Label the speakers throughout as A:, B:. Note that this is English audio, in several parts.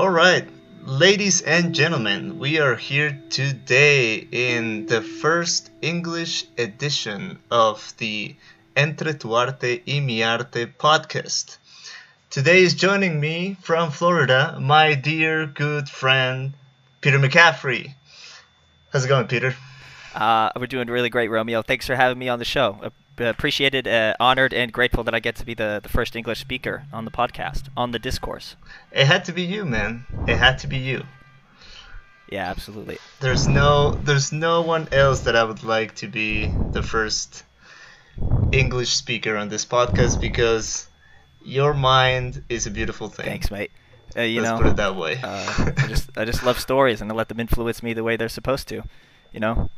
A: All right, ladies and gentlemen, we are here today in the first English edition of the Entre tu Arte y mi Arte podcast. Today is joining me from Florida, my dear good friend Peter McCaffrey. How's it going, Peter?
B: Uh, we're doing really great, Romeo. Thanks for having me on the show. Uh, appreciated, uh, honored, and grateful that I get to be the, the first English speaker on the podcast, on the discourse.
A: It had to be you, man. It had to be you.
B: Yeah, absolutely.
A: There's no there's no one else that I would like to be the first English speaker on this podcast because your mind is a beautiful thing.
B: Thanks, mate. Uh, you
A: Let's
B: know,
A: put it that way.
B: uh, I just I just love stories and I let them influence me the way they're supposed to. You know,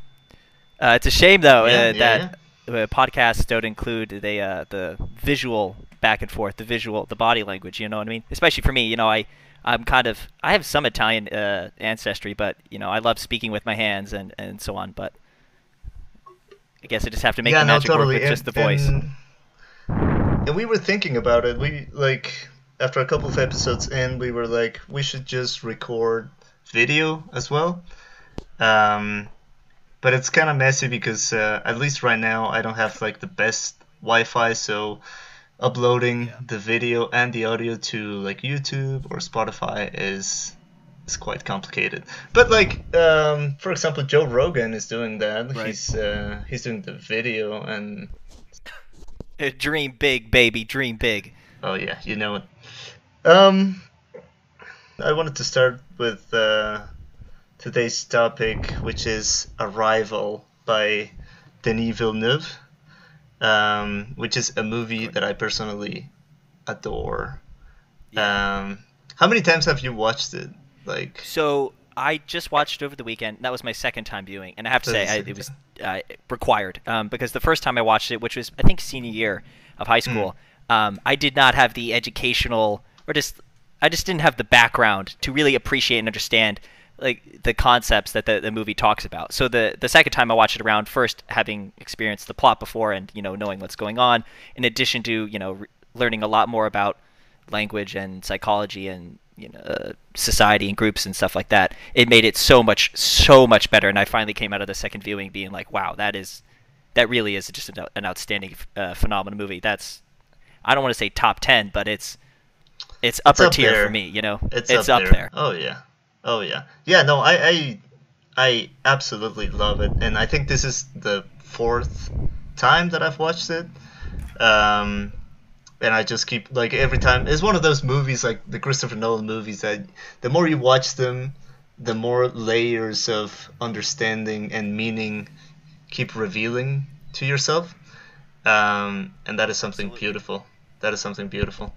B: uh, it's a shame though
A: Yeah,
B: uh,
A: yeah,
B: that podcasts don't include the uh, the visual back and forth, the visual, the body language. You know what I mean? Especially for me, you know, I I'm kind of I have some Italian uh, ancestry, but you know, I love speaking with my hands and and so on. But I guess I just have to make
A: yeah,
B: the
A: no,
B: magic
A: totally.
B: work with
A: and,
B: just the voice.
A: And, and we were thinking about it. We like after a couple of episodes in, we were like, we should just record video as well. Um, but it's kind of messy because uh, at least right now I don't have like the best Wi-Fi, so uploading the video and the audio to like YouTube or Spotify is is quite complicated. But like, um, for example, Joe Rogan is doing that.
B: Right.
A: He's uh, he's doing the video and
B: dream big, baby, dream big.
A: oh yeah, you know it. Um, I wanted to start with uh, today's topic, which is Arrival by Denis Villeneuve, um, which is a movie that I personally adore. Um, how many times have you watched it? Like,
B: So I just watched it over the weekend. That was my second time viewing, and I have to say I, it was uh, required um, because the first time I watched it, which was I think senior year of high school, um, I did not have the educational or just I just didn't have the background to really appreciate and understand like the concepts that the, the movie talks about. So the the second time I watched it around, first having experienced the plot before and you know knowing what's going on, in addition to you know re- learning a lot more about language and psychology and you know uh, society and groups and stuff like that it made it so much so much better and i finally came out of the second viewing being like wow that is that really is just an, an outstanding uh, phenomenal movie that's i don't want to say top 10 but it's it's upper
A: up
B: tier
A: there.
B: for me you know
A: it's,
B: up,
A: up,
B: there.
A: there. Oh yeah, oh yeah, yeah. No, I, I, I absolutely love it, and I think this is the fourth time that I've watched it. Um, and I just keep like every time. It's one of those movies like the Christopher Nolan movies that the more you watch them, the more layers of understanding and meaning keep revealing to yourself. Um, and that is something
B: Absolutely.
A: beautiful. That is something beautiful.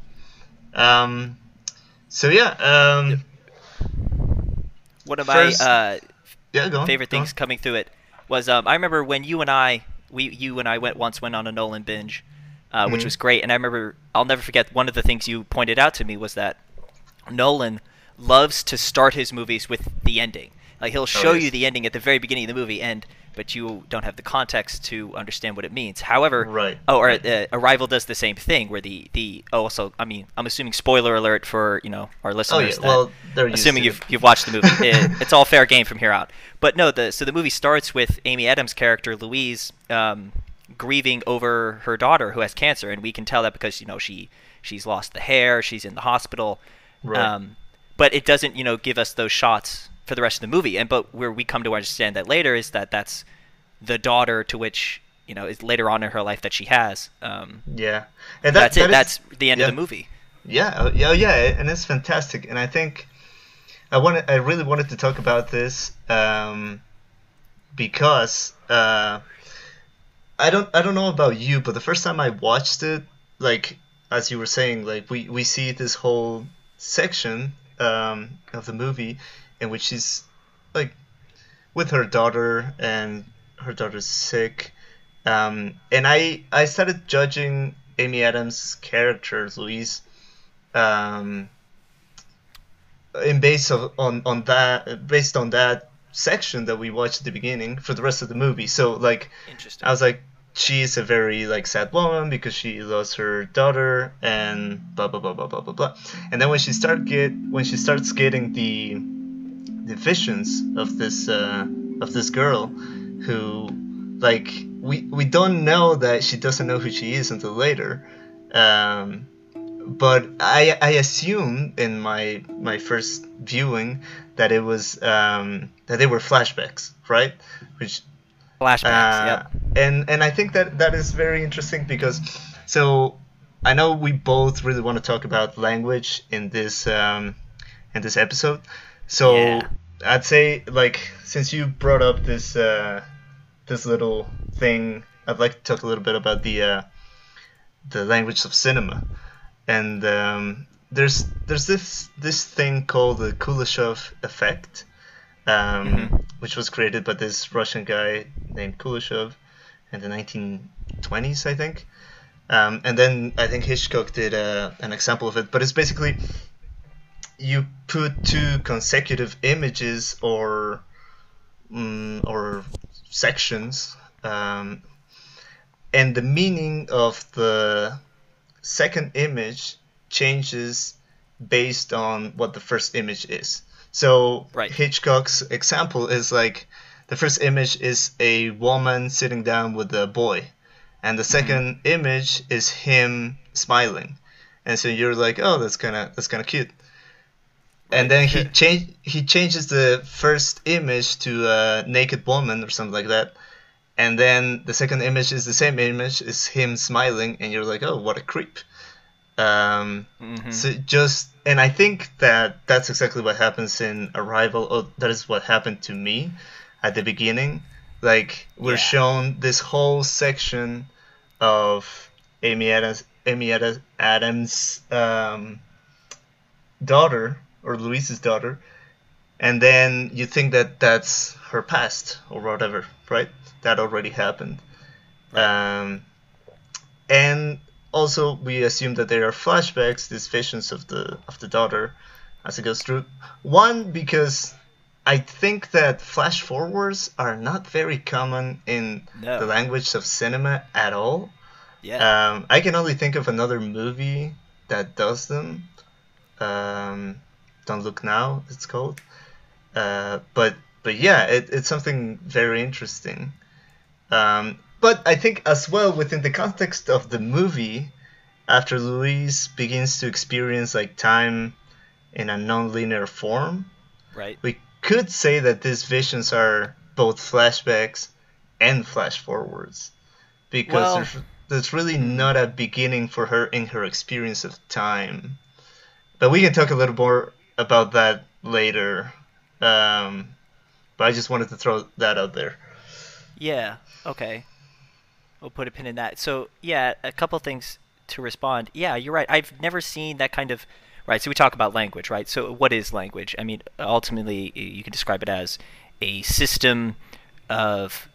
A: Um, so yeah, um,
B: one of my uh,
A: yeah, on.
B: favorite things coming through it was um, I remember when you and I we you and I went once went on a Nolan binge, uh, which
A: Mhm.
B: was great. And I remember I'll never forget one of the things you pointed out to me was that Nolan loves to start his movies with the ending. Like he'll show
A: yes.
B: you the ending at the very beginning of the movie, and but you don't have the context to understand what it means. However,
A: Right,
B: Oh, or uh, Arrival does the same thing, where the the oh, also I mean I'm assuming spoiler alert for you know our listeners.
A: Oh
B: listeners.
A: yeah,
B: that-
A: well, they're
B: assuming you've
A: it.
B: you've watched the movie. It, it's all fair game from here out. But no, the so the movie starts with Amy Adams' character Louise um, grieving over her daughter who has cancer, and we can tell that because you know she she's lost the hair, she's in the hospital.
A: Right.
B: Um, but it doesn't you know give us those shots for the rest of the movie. And but where we come to understand that later is that that's the daughter to which you know is later on in her life that she has. Um,
A: yeah, and that,
B: that's it.
A: that is-
B: that's the end
A: yeah.
B: of the movie.
A: Yeah, oh, yeah, oh, yeah, and it's fantastic. And I think I wanted, I really wanted to talk about this um, because uh, I don't, I don't know about you, but the first time I watched it, like as you were saying, like we we see this whole section um, of the movie in which she's like with her daughter and her daughter's sick um, and I I started judging Amy Adams' character Louise um, in base of on on that based on that section that we watched at the beginning for the rest of the movie. So like. I was like, she is a very like sad woman because she lost her daughter and blah blah blah blah blah blah blah. And then when she start get when she starts getting the the visions of this uh, of this girl who like we we don't know that she doesn't know who she is until later. Um, but I I assume in my my first viewing that it was um, that they were flashbacks, right? Which
B: flashbacks,
A: uh,
B: yep.
A: And and I think that that is very interesting because so I know we both really want to talk about language in this um, in this episode. So
B: Yeah.
A: I'd say like since you brought up this uh, this little thing, I'd like to talk a little bit about the uh, the language of cinema. And um, there's there's this this thing called the Kuleshov effect, um,
B: Mhm.
A: which was created by this Russian guy named Kuleshov in the 1920s, I think. Um, and then I think Hitchcock did uh, an example of it, but it's basically you put two consecutive images or mm, or sections, um, and the meaning of the second image changes based on what the first image is. So
B: Right.
A: Hitchcock's example is like the first image is a woman sitting down with a boy, and the 2nd image is him smiling, and so you're like, oh, that's kind of that's kind of cute. And then he change he changes the first image to a naked woman or something like that, and then the second image is the same image, is him smiling, and you're like, oh, what a creep. Um,
B: Mhm.
A: so just and I think that that's exactly what happens in Arrival. Or that is what happened to me at the beginning. Like we're
B: Yeah.
A: shown this whole section of Amy Adams, Amy Ad- Adams' um, daughter or Louise's daughter, and then you think that that's her past or whatever, right? That already happened. Um, and also we assume that there are flashbacks, these visions of the of the daughter as it goes through. One because I think that flash forwards are not very common in
B: No.
A: the language of cinema at all.
B: yeah.
A: Um, I can only think of another movie that does them. Um, Don't Look Now, it's called. Uh, but but yeah, it, it's something very interesting. Um, but I think as well within the context of the movie, after Louise begins to experience like time in a non-linear form,
B: right.
A: we could say that these visions are both flashbacks and flash forwards because
B: Well-
A: there's, there's really not a beginning for her in her experience of time but we can talk a little more about that later um, but i just wanted to throw that out there
B: Yeah. Okay. We'll put a pin in that. So yeah, a couple things to respond. Yeah, you're right. I've never seen that kind of. Right. So we talk about language, right? So what is language? I mean, ultimately, you can describe it as a system of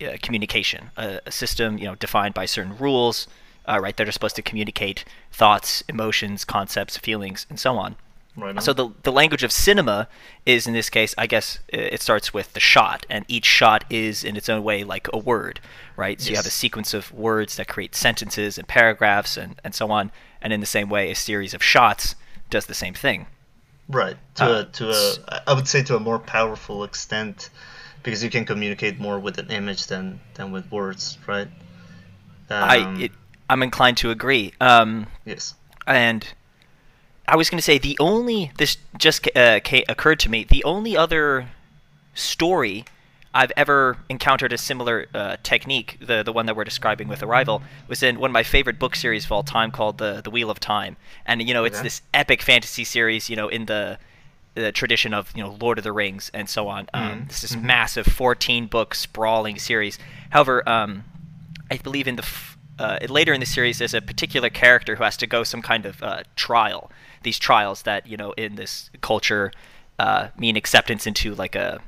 B: uh, communication, a, a system, you know, defined by certain rules, uh, right? That are supposed to communicate thoughts, emotions, concepts, feelings, and so on.
A: Right.
B: So the the language of cinema is in this case, I guess, it starts with the shot, and each shot is in its own way like a word, right? So you have a sequence of words that create sentences and paragraphs and and so on, and in the same way, a series of shots does the same thing.
A: right to
B: uh,
A: a to a i would say to a more powerful extent because you can communicate more with an image than than with words right
B: I
A: Um,
B: it, I'm inclined to agree. Um,
A: yes
B: and I was going to say the only this just uh, occurred to me the only other story I've ever encountered a similar uh, technique the the one that we're describing with Arrival was in one of my favorite book series of all time called the the Wheel of Time and you know it's
A: Okay.
B: this epic fantasy series you know in the the tradition of you know Lord of the Rings and so on um,
A: Mhm.
B: this is massive 14 book sprawling series however um, I believe in the f- uh, later in the series, there's a particular character who has to go some kind of uh, trial. These trials that you know in this culture uh, mean acceptance into like a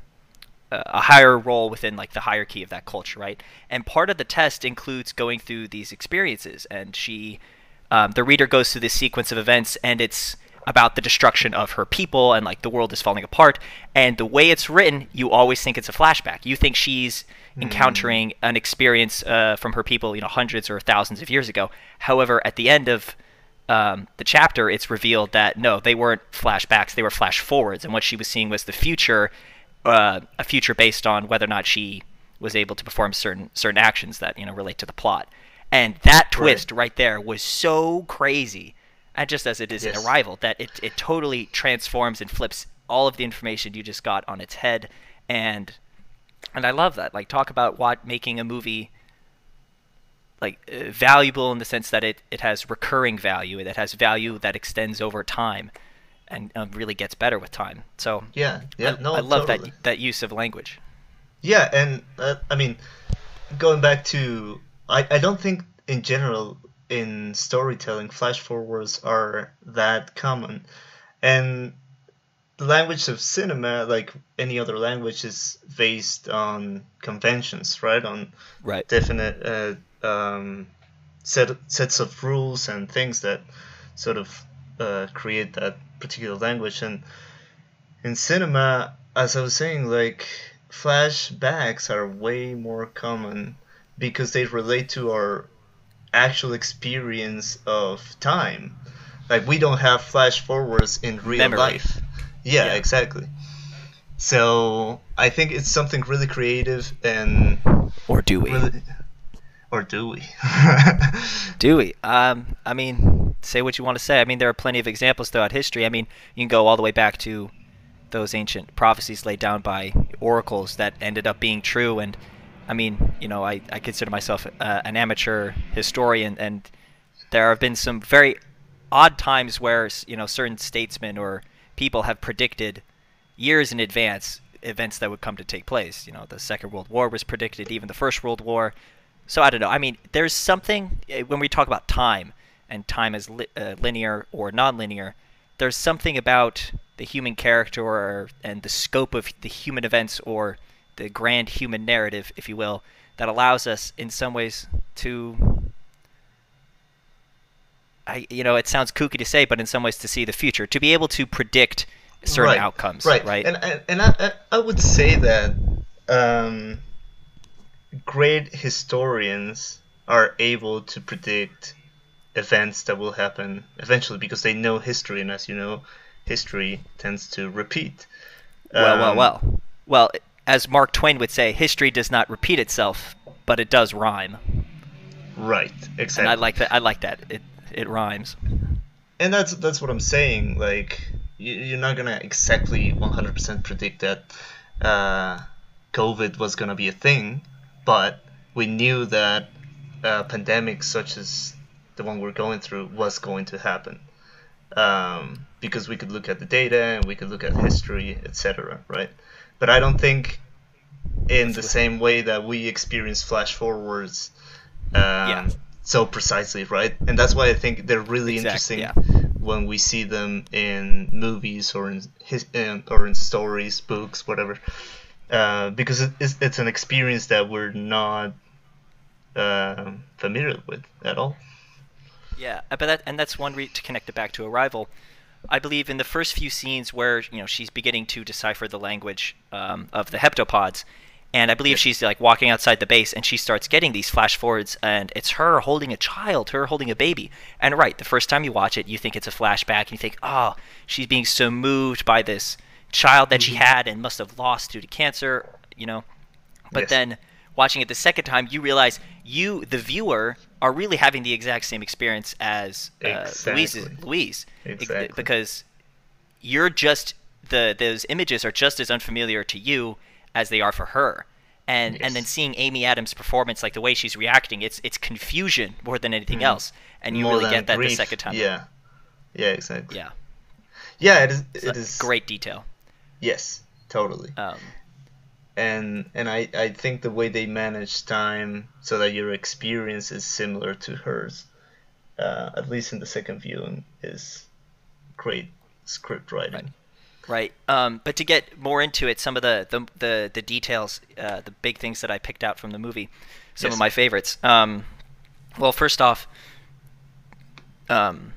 B: a higher role within like the hierarchy of that culture, right? And part of the test includes going through these experiences, and she, um, the reader goes through this sequence of events, and it's about the destruction of her people and like the world is falling apart. And the way it's written, you always think it's a flashback. You think she's encountering an experience uh, from her people, you know, hundreds or thousands of years ago. However, at the end of um, the chapter, it's revealed that no, they weren't flashbacks; they were flash forwards, and what she was seeing was the future, uh, a future based on whether or not she was able to perform certain certain actions that you know relate to the plot. And that twist right, right there was so crazy, and just as it is yes. in Arrival, that it it totally transforms and flips all of the information you just got on its head, and and I love that. Like talk about what making a movie like uh, valuable in the sense that it, it has recurring value. It has value that extends over time, and um, really gets better with time. So
A: yeah, yeah,
B: I,
A: no,
B: I love
A: totally.
B: that that use of language.
A: Yeah, and uh, I mean, going back to I, I don't think in general in storytelling flash forwards are that common, and the language of cinema, like any other language, is based on conventions, right? On
B: right.
A: definite uh, um, set sets of rules and things that sort of uh, create that particular language. And in cinema, as I was saying, like flashbacks are way more common because they relate to our actual experience of time. Like we don't have flash forwards in real
B: Memory.
A: life. Yeah,
B: Yeah.
A: exactly. So I think it's something really creative and
B: Or do we?
A: really, or do we?
B: Do we? Um, I mean, say what you want to say. I mean, there are plenty of examples throughout history. I mean, you can go all the way back to those ancient prophecies laid down by oracles that ended up being true. And I mean, you know, I, I consider myself uh, an amateur historian, and there have been some very odd times where you know certain statesmen or people have predicted years in advance events that would come to take place. You know, the Second World War was predicted, even the First World War. So I don't know. I mean, there's something eh, when we talk about time and time as li- uh, linear or non-linear. There's something about the human character or, and the scope of the human events or the grand human narrative, if you will, that allows us in some ways to I you know, it sounds kooky to say, but in some ways to see the future, to be able to predict certain
A: right.
B: outcomes,
A: right?
B: right?
A: And and, and I, I- I would say that um, great historians are able to predict events that will happen eventually because they know history, and as you know, history tends to repeat.
B: well, well,
A: Um,
B: well. Well, as Mark Twain would say, history does not repeat itself, but it does rhyme.
A: Right, exactly.
B: And I like that. I like that. It it rhymes.
A: and that's that's what I'm saying. Like you, you're not gonna exactly 100% predict that uh, COVID was gonna be a thing, but we knew that a pandemic such as the one we're going through was going to happen um, because we could look at the data and we could look at history, etc. Right? But I don't think in the same way that we experience flash forwards um,
B: Yeah.
A: so precisely, right? And that's why I think they're really
B: Exactly,
A: interesting when we see them in movies or in his in, or in stories, books, whatever. Uh, because it, it's, it's an experience that we're not uh, familiar with at all.
B: Yeah, uh, but that and that's one re- to connect it back to Arrival. I believe in the first few scenes where you know she's beginning to decipher the language um, of the heptapods, and I believe she's like walking outside the base, and she starts getting these flash forwards, and it's her holding a child, her holding a baby. And right, the first time you watch it, you think it's a flashback, and you think, oh, she's being so moved by this child that she had and must have lost due to cancer, you know. But
A: Yes.
B: then watching it the second time, you realize you, the viewer, are really having the exact same experience as uh, Louise.
A: Exactly.
B: Louise, Ex-
A: Exactly.
B: because you're just the those images are just as unfamiliar to you as they are for her. And and then seeing Amy Adams' performance, like the way she's reacting, it's it's confusion more than anything
A: Mhm.
B: else, and you
A: More
B: really get that
A: grief.
B: the second time.
A: Yeah, yeah, exactly.
B: yeah,
A: Yeah, it is. It
B: great detail.
A: Yes, totally.
B: Um,
A: and and I, I think the way they manage time so that your experience is similar to hers, uh, at least in the second viewing, is great script writing.
B: Right. Um, but to get more into it, some of the the the, the details, uh, the big things that I picked out from the movie, some
A: Yes.
B: of my favorites. Um, well, first off, um,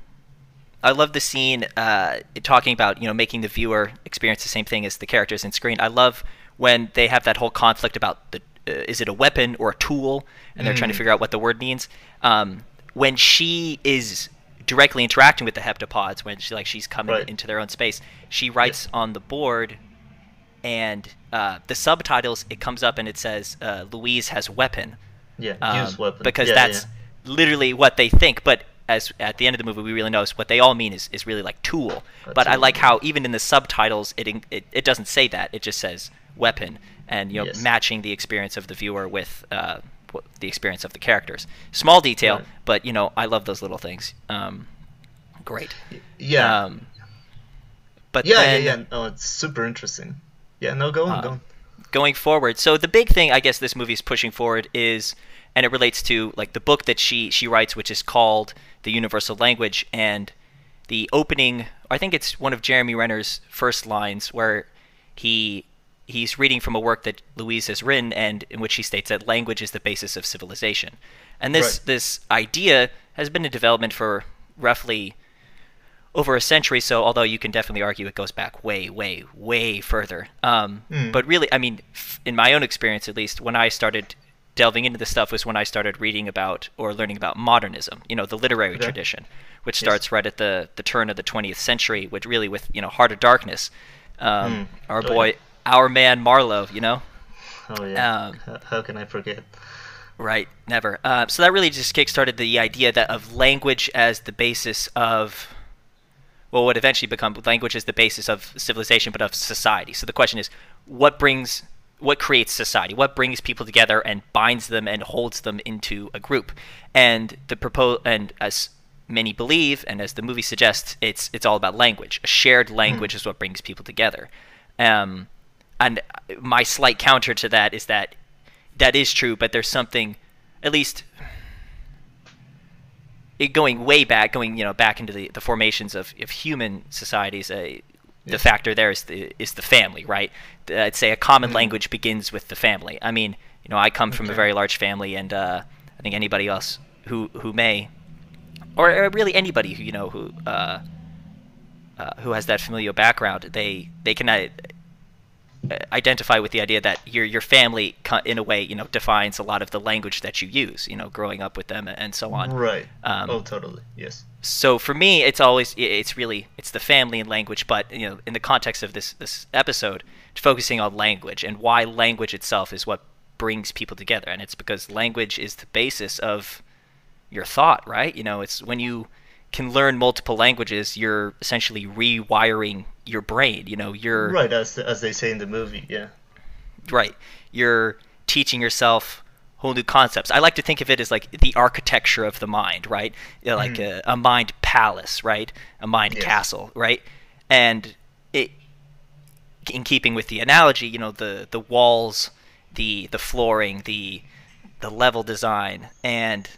B: I love the scene uh, talking about you know making the viewer experience the same thing as the characters in screen. I love when they have that whole conflict about the uh, is it a weapon or a tool, and they're trying to
A: Mm.
B: figure out what the word means. Um, when she is directly interacting with the heptapods, when she like she's coming
A: Right.
B: into their own space, she writes on the board, and uh, the subtitles it comes up and it says uh, Louise has weapon
A: Yeah,
B: um,
A: use weapon.
B: because
A: Yeah,
B: that's
A: yeah.
B: literally what they think. But as at the end of the movie, we really notice what they all mean is, is really like tool.
A: A
B: but I like how even in the subtitles, it, it it doesn't say that. It just says weapon, and you know,
A: Yes.
B: matching the experience of the viewer with uh, the experience of the characters. Small detail,
A: Right.
B: but you know, I love those little things. Um, great.
A: yeah,
B: Um, but
A: yeah,
B: then,
A: yeah, yeah. No, it's super interesting. Yeah, no, go on,
B: Uh,
A: go on.
B: going forward. So the big thing I guess this movie is pushing forward is and it relates to like the book that she she writes which is called The Universal Language and the opening I think it's one of Jeremy Renner's first lines where he he's reading from a work that Louise has written and in which he states that language is the basis of civilization. And this
A: Right.
B: this idea has been in development for roughly over a century so although you can definitely argue it goes back way way way further um,
A: Mm.
B: but really i mean f- in my own experience at least when i started delving into this stuff was when i started reading about or learning about modernism you know the literary
A: Okay.
B: tradition which
A: Yes.
B: starts right at the, the turn of the 20th century which really with you know heart of darkness um,
A: Mm.
B: our
A: Oh,
B: boy
A: yeah.
B: our man marlowe you know
A: Oh yeah.
B: um,
A: H- How can I forget?
B: Right, never. Uh, so that really just kickstarted the idea that of language as the basis of, well, what eventually become language as the basis of civilization, but of society. So the question is, what brings, what creates society? What brings people together and binds them and holds them into a group? And the propose, and as many believe, and as the movie suggests, it's it's all about language. A shared language is what brings people together. Um, and my slight counter to that is that that is true, but there's something, at least, it going way back, going you know back into the, the formations of, of human societies. Uh, the factor there is the is the family, right? Uh, I'd say a common
A: Mhm.
B: language begins with the family. I mean, you know, I come from a very large family, and uh, I think anybody else who who may, or, really anybody who you know who uh, uh, who has that familial background, they they can uh, identify with the idea that your your family, in a way, you know, defines a lot of the language that you use. You know, growing up with them and so on.
A: Right.
B: Um,
A: oh, totally. Yes.
B: So for me, it's always it's really it's the family and language, but you know, in the context of this this episode, focusing on language and why language itself is what brings people together, and it's because language is the basis of your thought, right? You know, it's when you can learn multiple languages, you're essentially rewiring your brain. You know, you're
A: Right, as as they say in the movie. Yeah.
B: right you're teaching yourself whole new concepts. I like to think of it as like the architecture of the mind right? You know, like
A: Mhm.
B: a, a mind palace right? A mind castle right? And it in keeping with the analogy you know the the walls the the flooring the the level design and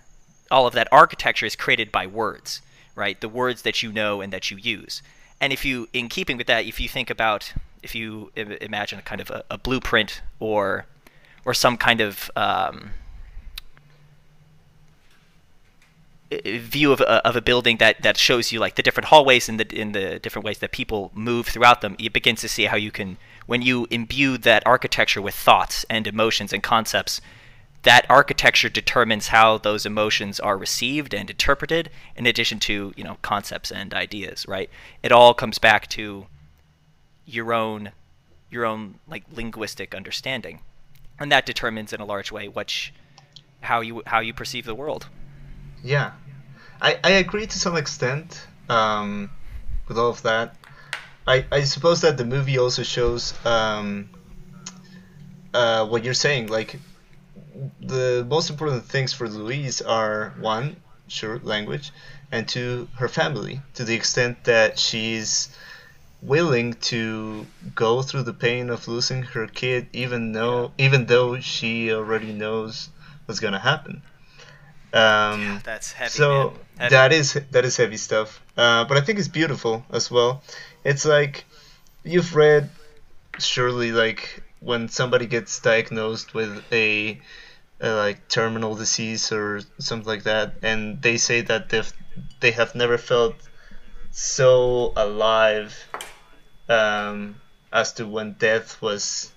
B: all of that architecture is created by words right? The words that you know and that you use. And if you in keeping with that if you think about if you imagine a kind of a, a blueprint or or some kind of um, view of a, of a building that, that shows you like the different hallways and the in the different ways that people move throughout them, you begin to see how you can when you imbue that architecture with thoughts and emotions and concepts, that architecture determines how those emotions are received and interpreted in addition to, you know, concepts and ideas, right? It all comes back to your own your own like linguistic understanding. And that determines in a large way which how you how you perceive the world.
A: Yeah, I, I agree to some extent um, with all of that. I, I suppose that the movie also shows um, uh, what you're saying. Like, the most important things for Louise are one, sure, language, and two, her family, to the extent that she's willing to go through the pain of losing her kid, even though even though she already knows what's gonna happen. Um,
B: that's heavy.
A: so.
B: Heavy.
A: that is that is heavy stuff. Uh, but I think it's beautiful as well. It's like you've read surely like when somebody gets diagnosed with a, a like terminal disease or something like that, and they say that they've they have never felt so alive um, as to when death was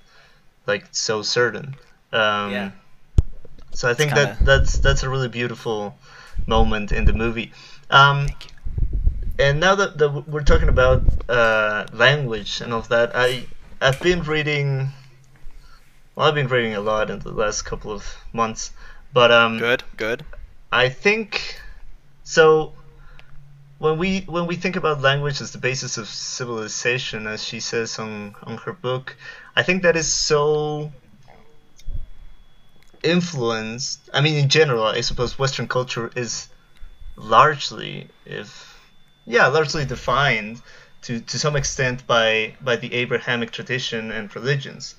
A: like so certain. Um,
B: Yeah.
A: So I think
B: kinda-
A: that that's that's a really beautiful moment in the movie. Um,
B: Thank you.
A: and now that, that we're talking about uh, language and all of that, I I've been reading. Well, I've been reading a lot in the last couple of months, but um,
B: Good, good.
A: I think so. When we when we think about language as the basis of civilization, as she says on on her book, I think that is so influenced. I mean, in general, I suppose Western culture is largely, if yeah, largely defined to to some extent by by the Abrahamic tradition and religions,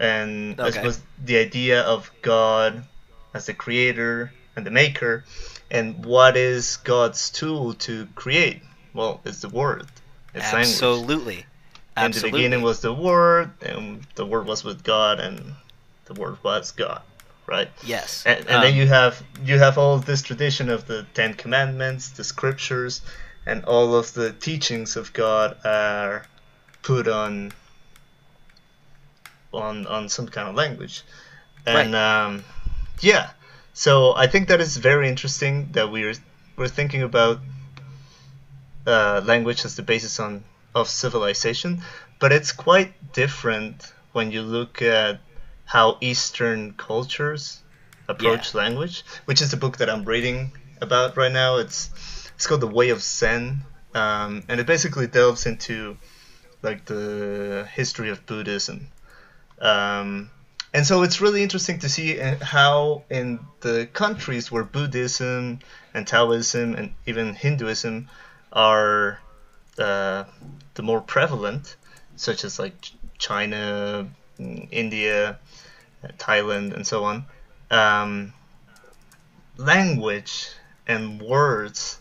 A: and I
B: Okay.
A: suppose the idea of God as the creator and the maker, and what is God's tool to create? Well, it's the word. It's language.
B: Absolutely.
A: In the beginning was the word, and the word was with God, and the word was God, right?
B: yes.
A: And, and
B: Um,
A: then you have you have all this tradition of the Ten Commandments, the scriptures, and all of the teachings of God are put on on on some kind of language, and um, yeah. So I think that is very interesting that we're we're thinking about uh, language as the basis on of civilization, but it's quite different when you look at how Eastern cultures approach language, which is the book that I'm reading about right now. It's it's called The Way of Zen, um, and it basically delves into like the history of Buddhism. Um, and so it's really interesting to see uh, how in the countries where Buddhism and Taoism and even Hinduism are uh, the more prevalent, such as like China, mm, India, uh, Thailand, and so on. Um, language and words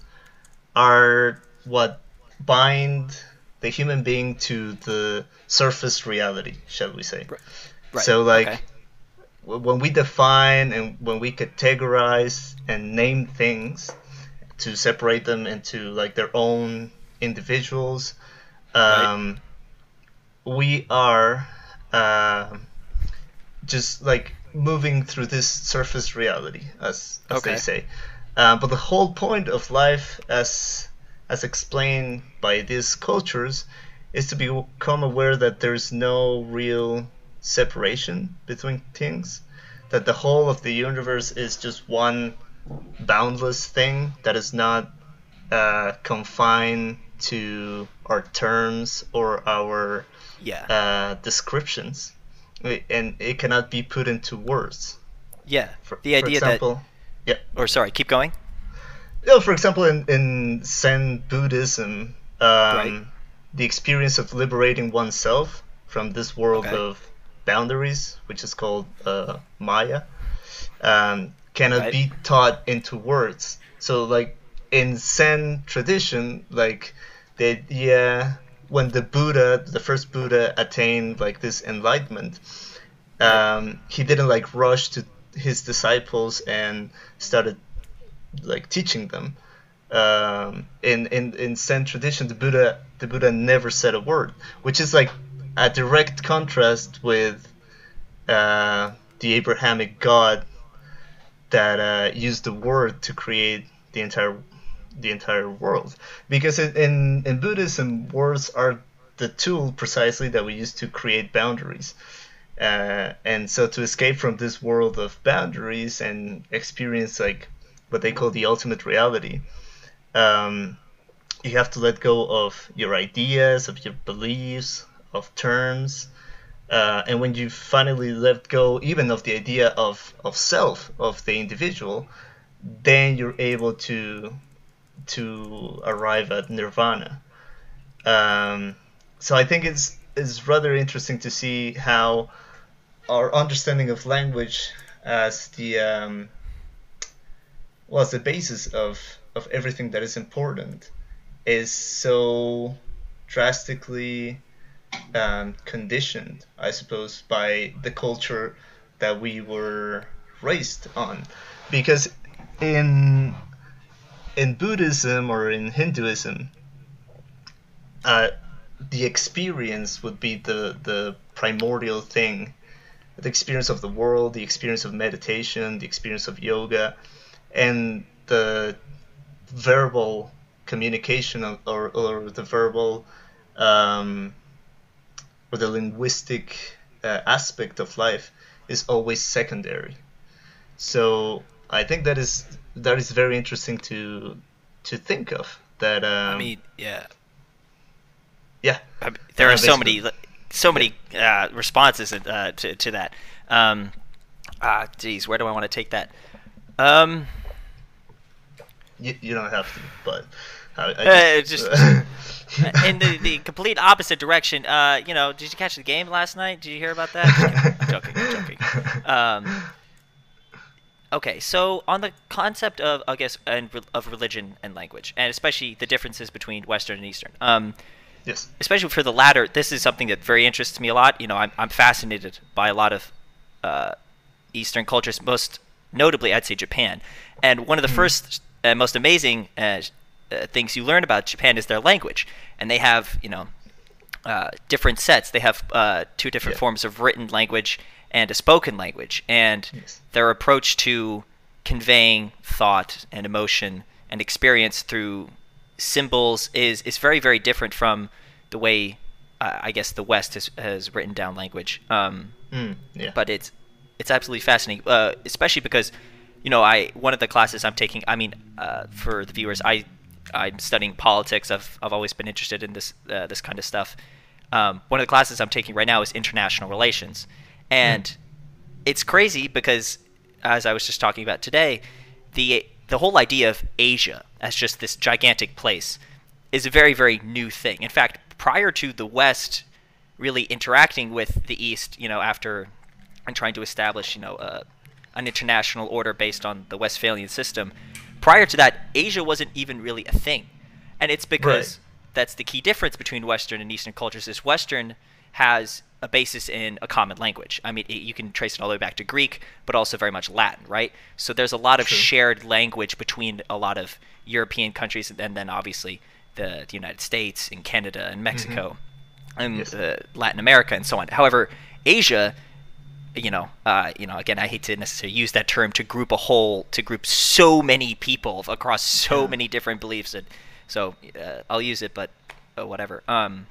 A: are what bind the human being to the surface reality, shall we say?
B: right.
A: So, like,
B: okay.
A: when we define and when we categorize and name things to separate them into like their own individuals, um, we are uh, just like moving through this surface reality, as, as
B: Okay.
A: they say. Uh, but the whole point of life, as as explained by these cultures, is to become aware that there's no real separation between things. That the whole of the universe is just one boundless thing that is not uh, confined to our terms or our
B: yeah.
A: uh, descriptions, and it cannot be put into words.
B: yeah.
A: For,
B: the idea
A: for example,
B: that or sorry, keep going.
A: you know, for example, in, in Zen Buddhism, um,
B: Right.
A: the experience of liberating oneself from this world
B: Okay.
A: of boundaries, which is called uh, Maya, um, cannot
B: Right.
A: be taught into words. So, like in Zen tradition, like the idea when the Buddha, the first Buddha, attained like this enlightenment, um, he didn't like rush to his disciples and started like teaching them. Um, in in in Zen tradition, the Buddha the Buddha never said a word, which is like a direct contrast with uh, the Abrahamic God that uh, used the word to create the entire the entire world. Because in, in Buddhism, words are the tool precisely that we use to create boundaries. Uh, and so to escape from this world of boundaries and experience like what they call the ultimate reality, um, you have to let go of your ideas, of your beliefs, of terms. Uh, and when you finally let go even of the idea of, of self, of the individual, then you're able to to arrive at nirvana. Um, so I think it's it's rather interesting to see how our understanding of language as the um, well, as the basis of of everything that is important is so drastically um, conditioned, I suppose, by the culture that we were raised on, because in in Buddhism or in Hinduism, uh, the experience would be the the primordial thing, the experience of the world, the experience of meditation, the experience of yoga, and the verbal communication of, or or the verbal um, or the linguistic uh, aspect of life is always secondary. So I think that is that is very interesting to to think of. That um,
B: I mean, yeah,
A: yeah,
B: I mean, there are so many so many uh, responses uh, to to that. Um, ah, geez, where do I want to take that? Um,
A: you, you don't have to, but I,
B: Uh,
A: I
B: just-
A: just,
B: in the, the complete opposite direction. Uh, you know, did you catch the game last night? Did you hear about that? I'm joking. I'm joking. Um, okay, so on the concept of, I guess, and of religion and language, and especially the differences between Western and Eastern. Um,
A: yes,
B: especially for the latter, this is something that very interests me a lot. You know, I'm, I'm fascinated by a lot of uh, Eastern cultures, most notably, I'd say Japan. And one of the first and most amazing uh, uh, things you learn about Japan is their language, and they have you know uh, different sets. They have uh, two different
A: Yeah.
B: forms of written language and a spoken language, and
A: Yes.
B: their approach to conveying thought and emotion and experience through symbols is is very very different from the way uh, I guess the West has, has written down language. Um,
A: mm, yeah,
B: but it's it's absolutely fascinating, uh, especially because you know I one of the classes I'm taking. I mean, uh, for the viewers, I I'm studying politics. I've I've always been interested in this uh, this kind of stuff. Um, one of the classes I'm taking right now is international relations, and it's crazy because as I was just talking about today, the the whole idea of Asia as just this gigantic place is a very very new thing. In fact, prior to the West really interacting with the East, you know, after and trying to establish, you know, uh, an international order based on the Westphalian system. Prior to that, Asia wasn't even really a thing, and it's because
A: Right.
B: that's the key difference between Western and Eastern cultures. Is Western has a basis in a common language. I mean, it, you can trace it all the way back to Greek, but also very much Latin, right? So there's a lot of
A: True.
B: shared language between a lot of European countries, and then obviously the, the United States and Canada and Mexico and
A: Yes.
B: uh, Latin America and so on. However, Asia, you know, uh, you know, again, I hate to necessarily use that term to group a whole, to group so many people across so
A: Yeah.
B: many different beliefs, and so uh, I'll use it, but uh, whatever. Um,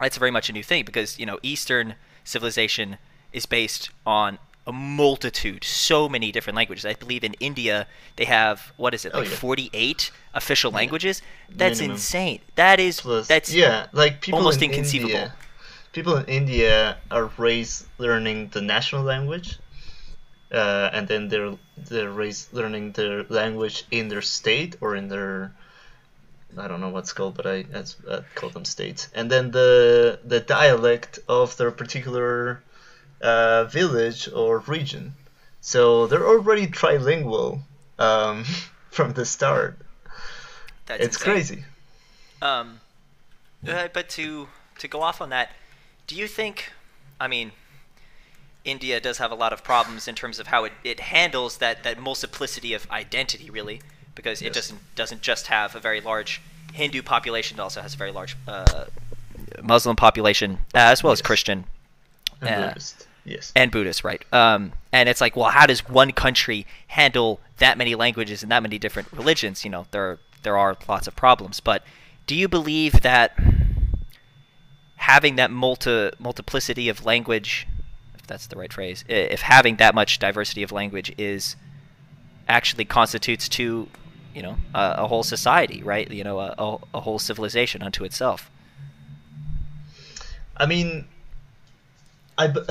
B: it's very much a new thing because you know Eastern civilization is based on a multitude, so many different languages. I believe in India they have what is it,
A: Oh,
B: like
A: yeah.
B: 48 official languages? That's
A: Minimum.
B: insane. That is
A: Plus,
B: that's
A: yeah, like people
B: almost
A: in
B: inconceivable.
A: India, people in India are raised learning the national language, uh, and then they're they're raised learning their language in their state or in their I don't know what's called, but I, I I call them states. And then the the dialect of their particular uh, village or region. So they're already trilingual um, from the start.
B: That's
A: it's
B: insane.
A: crazy.
B: Um, uh, but to to go off on that, do you think? I mean, India does have a lot of problems in terms of how it, it handles that, that multiplicity of identity, really, because it doesn't doesn't just have a very large Hindu population; it also has a very large uh, Muslim population, uh, as well as Christian
A: And
B: Yeah.
A: Buddhist. Yes.
B: and Buddhist, right? Um, and it's like, well, how does one country handle that many languages and that many different religions? You know, there there are lots of problems. But do you believe that having that multi multiplicity of language, if that's the right phrase, if having that much diversity of language is actually constitutes to, you know, a, a whole society, right? You know, a, a, whole civilization unto itself.
A: I mean, I. b-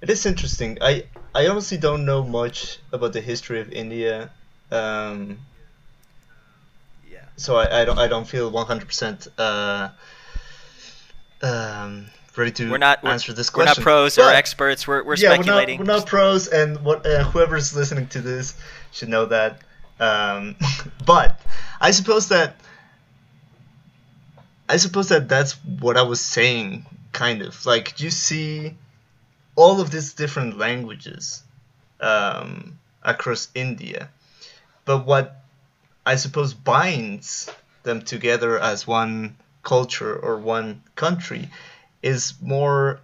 A: It is interesting. I I honestly don't know much about the history of India, um,
B: Yeah.
A: so I, I don't I don't feel one hundred percent uh, um, ready to
B: We're not we're,
A: answer this
B: we're not pros or experts. We're, we're
A: yeah,
B: speculating.
A: We're not, we're not pros, and what uh, whoever's listening to this should know that. Um, but I suppose that I suppose that that's what I was saying, kind of like you see all of these different languages um, across India, but what I suppose binds them together as one culture or one country is more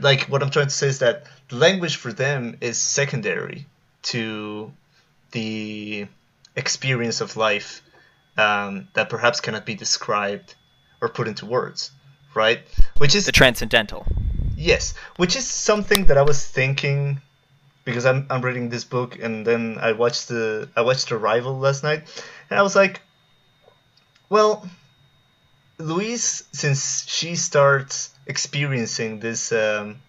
A: like what I'm trying to say is that language for them is secondary to the experience of life um, that perhaps cannot be described or put into words, right? Which is
B: the transcendental.
A: Yes, which is something that I was thinking because I'm I'm reading this book and then I watched the I watched Arrival last night and I was like, well, Louise, since she starts experiencing this, um,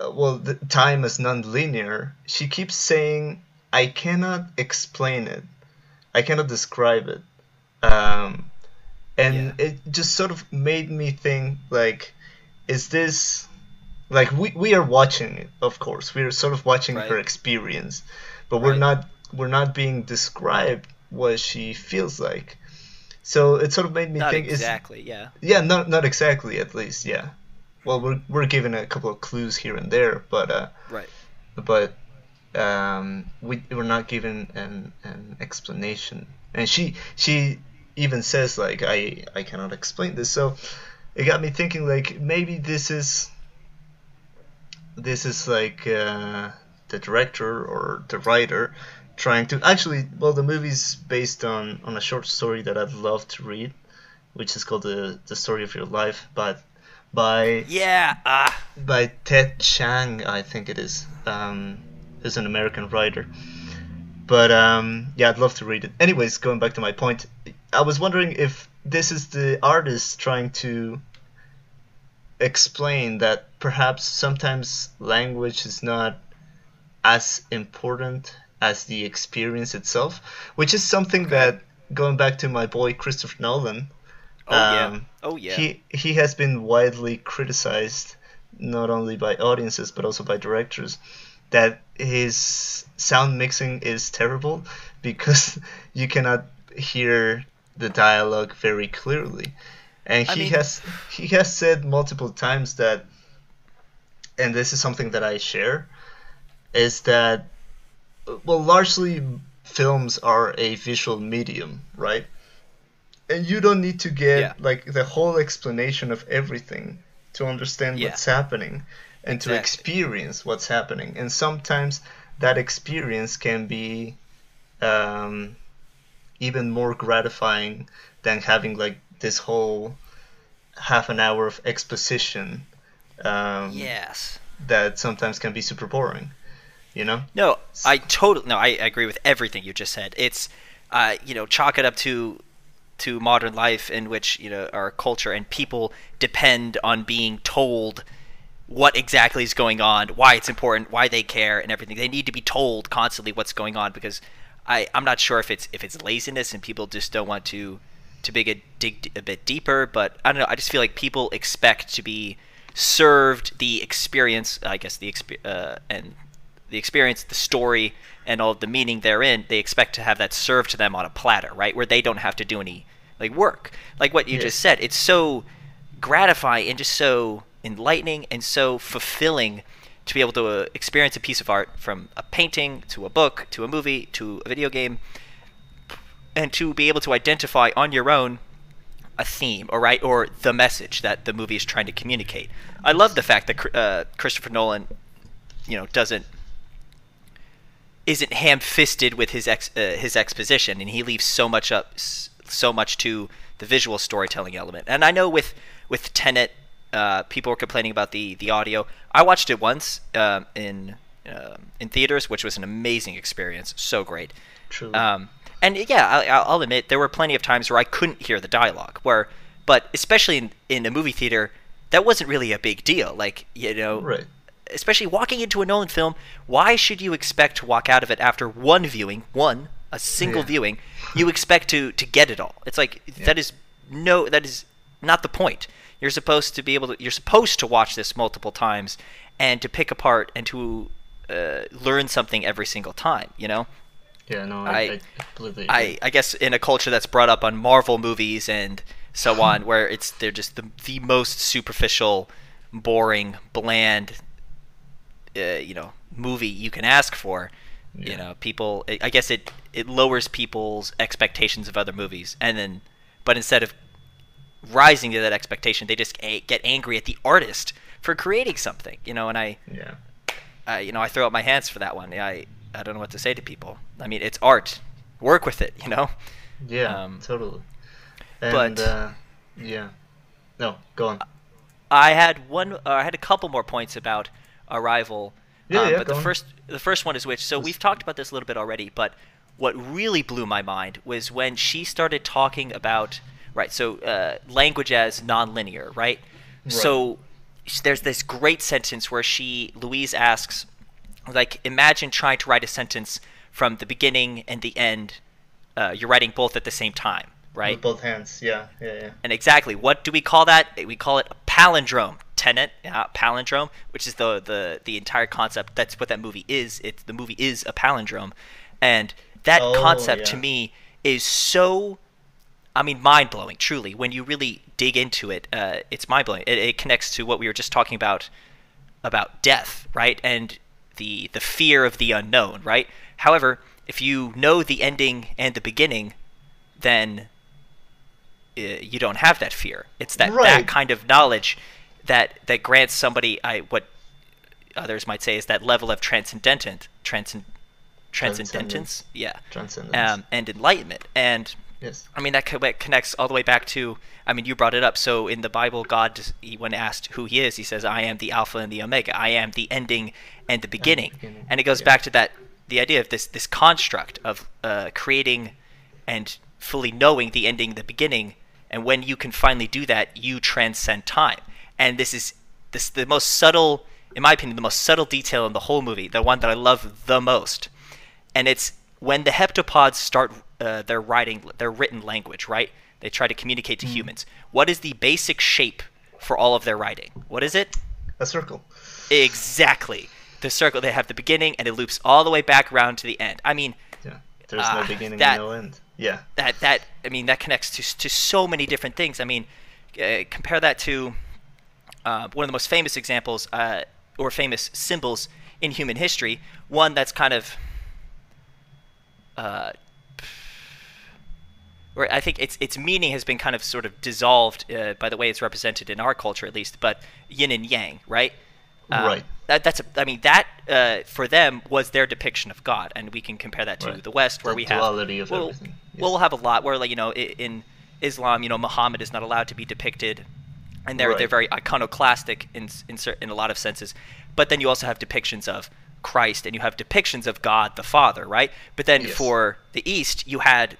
A: uh, well, the time as non-linear, she keeps saying, "I cannot explain it, I cannot describe it," um, and
B: Yeah.
A: it just sort of made me think, like, is this like we, we are watching it of course. We're sort of watching
B: Right.
A: her experience but we're not we're not being described what she feels like so it sort of made me
B: Not
A: think
B: exactly. Yeah.
A: yeah not not exactly at least yeah well we're, we're given a couple of clues here and there but uh
B: Right.
A: but um, we we're not given an an explanation. And she she even says like I I cannot explain this. So it got me thinking like maybe this is this is like uh, the director or the writer trying to actually well the movie's based on on a short story that I'd love to read, which is called the the story of your life, but by
B: Yeah. Ah.
A: by Ted Chiang, I think it is. Um, is an American writer. But um, yeah, I'd love to read it. Anyways, going back to my point, I was wondering if this is the artist trying to explain that perhaps sometimes language is not as important as the experience itself, which is something that going back to my boy Christopher Nolan.
B: Oh yeah.
A: um,
B: Oh yeah.
A: he he has been widely criticized not only by audiences but also by directors that his sound mixing is terrible because you cannot hear the dialogue very clearly and
B: I
A: he
B: mean-
A: has he has said multiple times that and this is something that I share is that well largely films are a visual medium right and you don't need to get
B: Yeah.
A: like the whole explanation of everything to understand
B: Yeah.
A: what's happening and to experience what's happening and sometimes that experience can be um, even more gratifying than having like this whole half an hour of exposition um,
B: yes.
A: that sometimes can be super boring you know
B: No, I totally no. I agree with everything you just said. It's, uh, you know, chalk it up to, to modern life in which you know our culture and people depend on being told what exactly is going on, why it's important, why they care, and everything. They need to be told constantly what's going on because I I'm not sure if it's if it's laziness and people just don't want to to big a, dig a bit deeper, but I don't know. I just feel like people expect to be served the experience. I guess the exp- uh, and the experience, the story, and all of the meaning therein, they expect to have that served to them on a platter, right? Where they don't have to do any like work. Like what you
A: Yeah.
B: just said, it's so gratifying and just so enlightening and so fulfilling to be able to uh, experience a piece of art from a painting to a book to a movie to a video game and to be able to identify on your own a theme or right or the message that the movie is trying to communicate. I love the fact that uh, Christopher Nolan, you know, doesn't isn't ham-fisted with his ex, uh, his exposition, and he leaves so much up, so much to the visual storytelling element. And I know with with Tenet, uh, people were complaining about the the audio. I watched it once um, in um in theaters, which was an amazing experience. So great.
A: true
B: Um, and yeah, I, I'll I'll admit there were plenty of times where I couldn't hear the dialogue. Where, but especially in, in a movie theater, that wasn't really a big deal. Like you know,
A: right
B: especially walking into a Nolan film, why should you expect to walk out of it after one viewing, one a single
A: Yeah.
B: viewing? You expect to to get it all. It's like
A: Yeah.
B: that is no, that is not the point. You're supposed to be able to. You're supposed to watch this multiple times and to pick apart and to uh, learn something every single time. You know.
A: yeah no
B: I-
A: I, I completely agree.
B: I, I guess in a culture that's brought up on Marvel movies and so on, where it's they're just the the most superficial, boring, bland, uh, you know, movie you can ask for. You know, people. I I guess it it lowers people's expectations of other movies, and then, but instead of rising to that expectation. They just get angry at the artist for creating something, you know. And I,
A: Yeah.
B: uh, you know, I throw up my hands for that one. I, I don't know what to say to people. I mean, it's art. Work with it, you know.
A: Yeah.
B: Um,
A: totally. And
B: but-
A: uh, yeah. No, go on.
B: I had one. Uh, I had a couple more points about Arrival.
A: Yeah,
B: um,
A: yeah,
B: But the
A: on.
B: first, the first one is which. So we've talked about this a little bit already, but what really blew my mind was when she started talking about right. So uh, language as nonlinear, right? So there's this great sentence where she Louise asks, like, imagine trying to write a sentence from the beginning and the end. Uh, you're writing both at the same time, right?
A: With both hands. Yeah. Yeah. Yeah.
B: And exactly, what do we call that? We call it a palindrome. Tenet, uh, palindrome, which is the, the the entire concept. That's what that movie is. It's the movie is a palindrome, and that
A: Oh,
B: concept to me is so, I mean, mind blowing. Truly, when you really dig into it, uh, it's mind blowing. It, it connects to what we were just talking about about death, right? And the the fear of the unknown, right? However, if you know the ending and the beginning, then you don't have that fear. It's that that kind of knowledge that that grants somebody I what others might say is that level of transcendentant transcend transcendence, yeah,
A: Transcendence.
B: um, and enlightenment. And
A: yes.
B: I mean that connects all the way back to. I mean, you brought it up. So in the Bible, God, he, when asked who He is, He says, "I am the Alpha and the Omega. I am the ending and the beginning."
A: beginning,
B: And it goes
A: yeah.
B: back to that the idea of this this construct of uh, creating and fully knowing the ending, the beginning, and when you can finally do that, you transcend time. And this is this the most subtle, in my opinion, the most subtle detail in the whole movie. The one that I love the most and it's when the heptapods start uh, their writing their written language right they try to communicate to humans what is the basic shape for all of their writing what is it
A: A circle.
B: exactly the circle they have the beginning and it loops all the way back around to the end i mean
A: Yeah. There's
B: Ah,
A: no beginning
B: that-
A: and no end. Yeah.
B: that that i mean that connects to, to so many different things i mean uh, compare that to uh, one of the most famous examples uh, or famous symbols in human history one that's kind of uh, where I think its its meaning has been kind of sort of dissolved uh, by the way it's represented in our culture at least. But yin and yang, right? Um,
A: Right.
B: That, that's a, I mean that uh, for them was their depiction of God, and we can compare that to
A: Right.
B: the West where
A: The
B: we have
A: duality of
B: well,
A: everything,
B: well,
A: yes.
B: we'll have a lot where like you know in Islam, you know, Muhammad is not allowed to be depicted, and they're they're very iconoclastic in in, in a lot of senses. But then you also have depictions of Christ, and you have depictions of God the Father, right? But then
A: Yes.
B: for the East, you had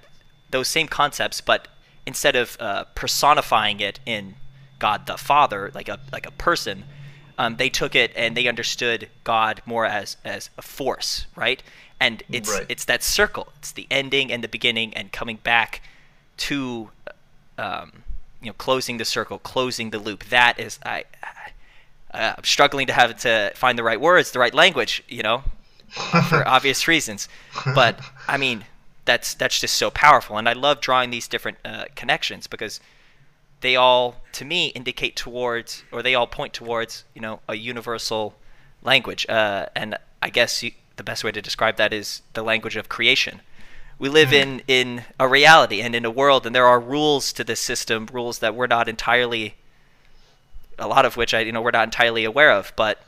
B: those same concepts, but instead of uh, personifying it in God the Father, like a like a person, um, they took it and they understood God more as as a force, right? And it's
A: Right.
B: it's that circle. It's the ending and the beginning, and coming back to, um, you know, closing the circle, closing the loop. That is I. Uh, I'm struggling to have to find the right words, the right language, you know, for obvious reasons. But I mean, that's that's just so powerful, and I love drawing these different uh, connections because they all, to me, indicate towards, or they all point towards, you know, a universal language. Uh, and I guess you, the best way to describe that is the language of creation. We live in in a reality and in a world, and there are rules to this system, rules that we're not entirely, a lot of which I, you know, we're not entirely aware of, but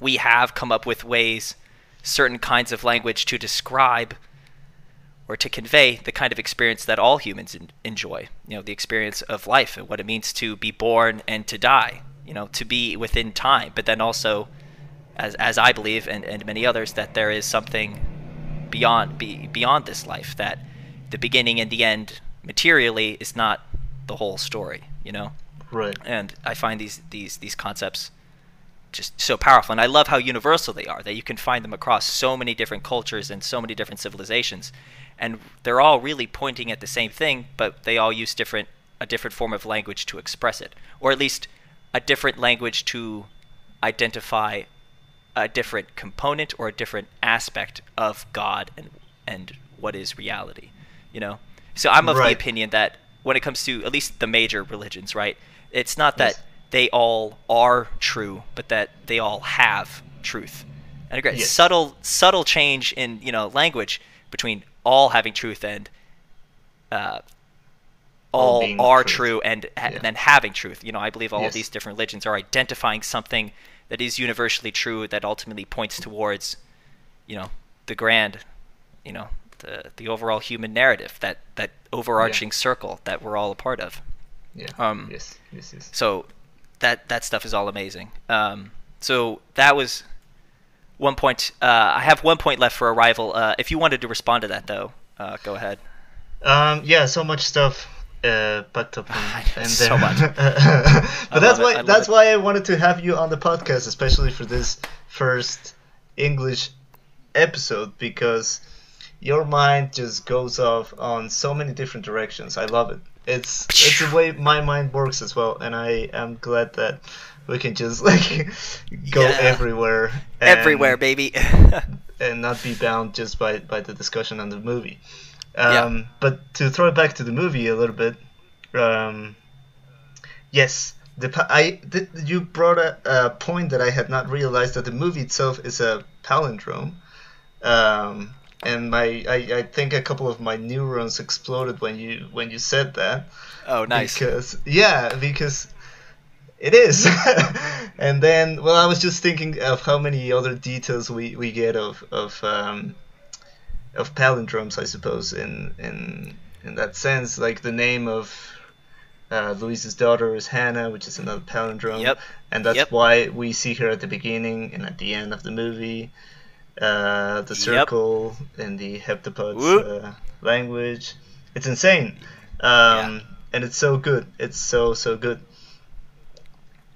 B: we have come up with ways, certain kinds of language to describe or to convey the kind of experience that all humans en- enjoy. You know, the experience of life and what it means to be born and to die. You know, to be within time, but then also, as as I believe and, and many others, that there is something beyond be, beyond this life. That the beginning and the end materially is not the whole story. You know
A: Right.
B: and I find these these these concepts just so powerful, and I love how universal they are. That you can find them across so many different cultures and so many different civilizations, and they're all really pointing at the same thing, but they all use different a different form of language to express it, or at least a different language to identify a different component or a different aspect of God and and what is reality. You know, so I'm of the opinion that when it comes to at least the major religions, right, it's not that
A: Yes.
B: They all are true, but that they all have truth. And again,
A: Yes.
B: subtle subtle change in you know language between all having truth and uh, all,
A: being
B: are
A: truth.
B: true and, ha-
A: Yeah.
B: and then having truth. You know, I believe all
A: Yes.
B: of these different religions are identifying something that is universally true that ultimately points towards, you know, the grand, you know, the the overall human narrative, that that overarching circle that we're all a part of.
A: Yeah.
B: Um,
A: yes. Yes. Yes.
B: So that that stuff is all amazing. Um, so that was one point. Uh, I have one point left for arrival. Uh, if you wanted to respond to that, though, uh, go ahead.
A: Um, yeah, so much stuff uh, packed up in, in
B: So much.
A: but
B: I
A: that's why that's
B: it.
A: why I wanted to have you on the podcast, especially for this first English episode, because your mind just goes off on so many different directions. I love it. It's it's the way my mind works as well, and I am glad that we can just like go
B: Yeah.
A: everywhere. and-
B: Everywhere, baby.
A: and not be bound just by, by the discussion on the movie.
B: Yeah.
A: Um, But to throw it back to the movie a little bit, um, yes, the I th- you brought a, a point that I had not realized that the movie itself is a palindrome, um, and my I, I think a couple of my neurons exploded when you when you said that.
B: oh, nice.
A: Because yeah, because it is. and then, well, I was just thinking of how many other details we, we get of of um, of palindromes, I suppose, in in in that sense, like the name of. Uh, Louise's daughter is Hannah, which is another palindrome,
B: Yep.
A: and that's
B: Yep.
A: why we see her at the beginning and at the end of the movie. Uh, the
B: Yep.
A: circle in the heptapods uh, language. It's insane, um, and it's so good. It's so so good.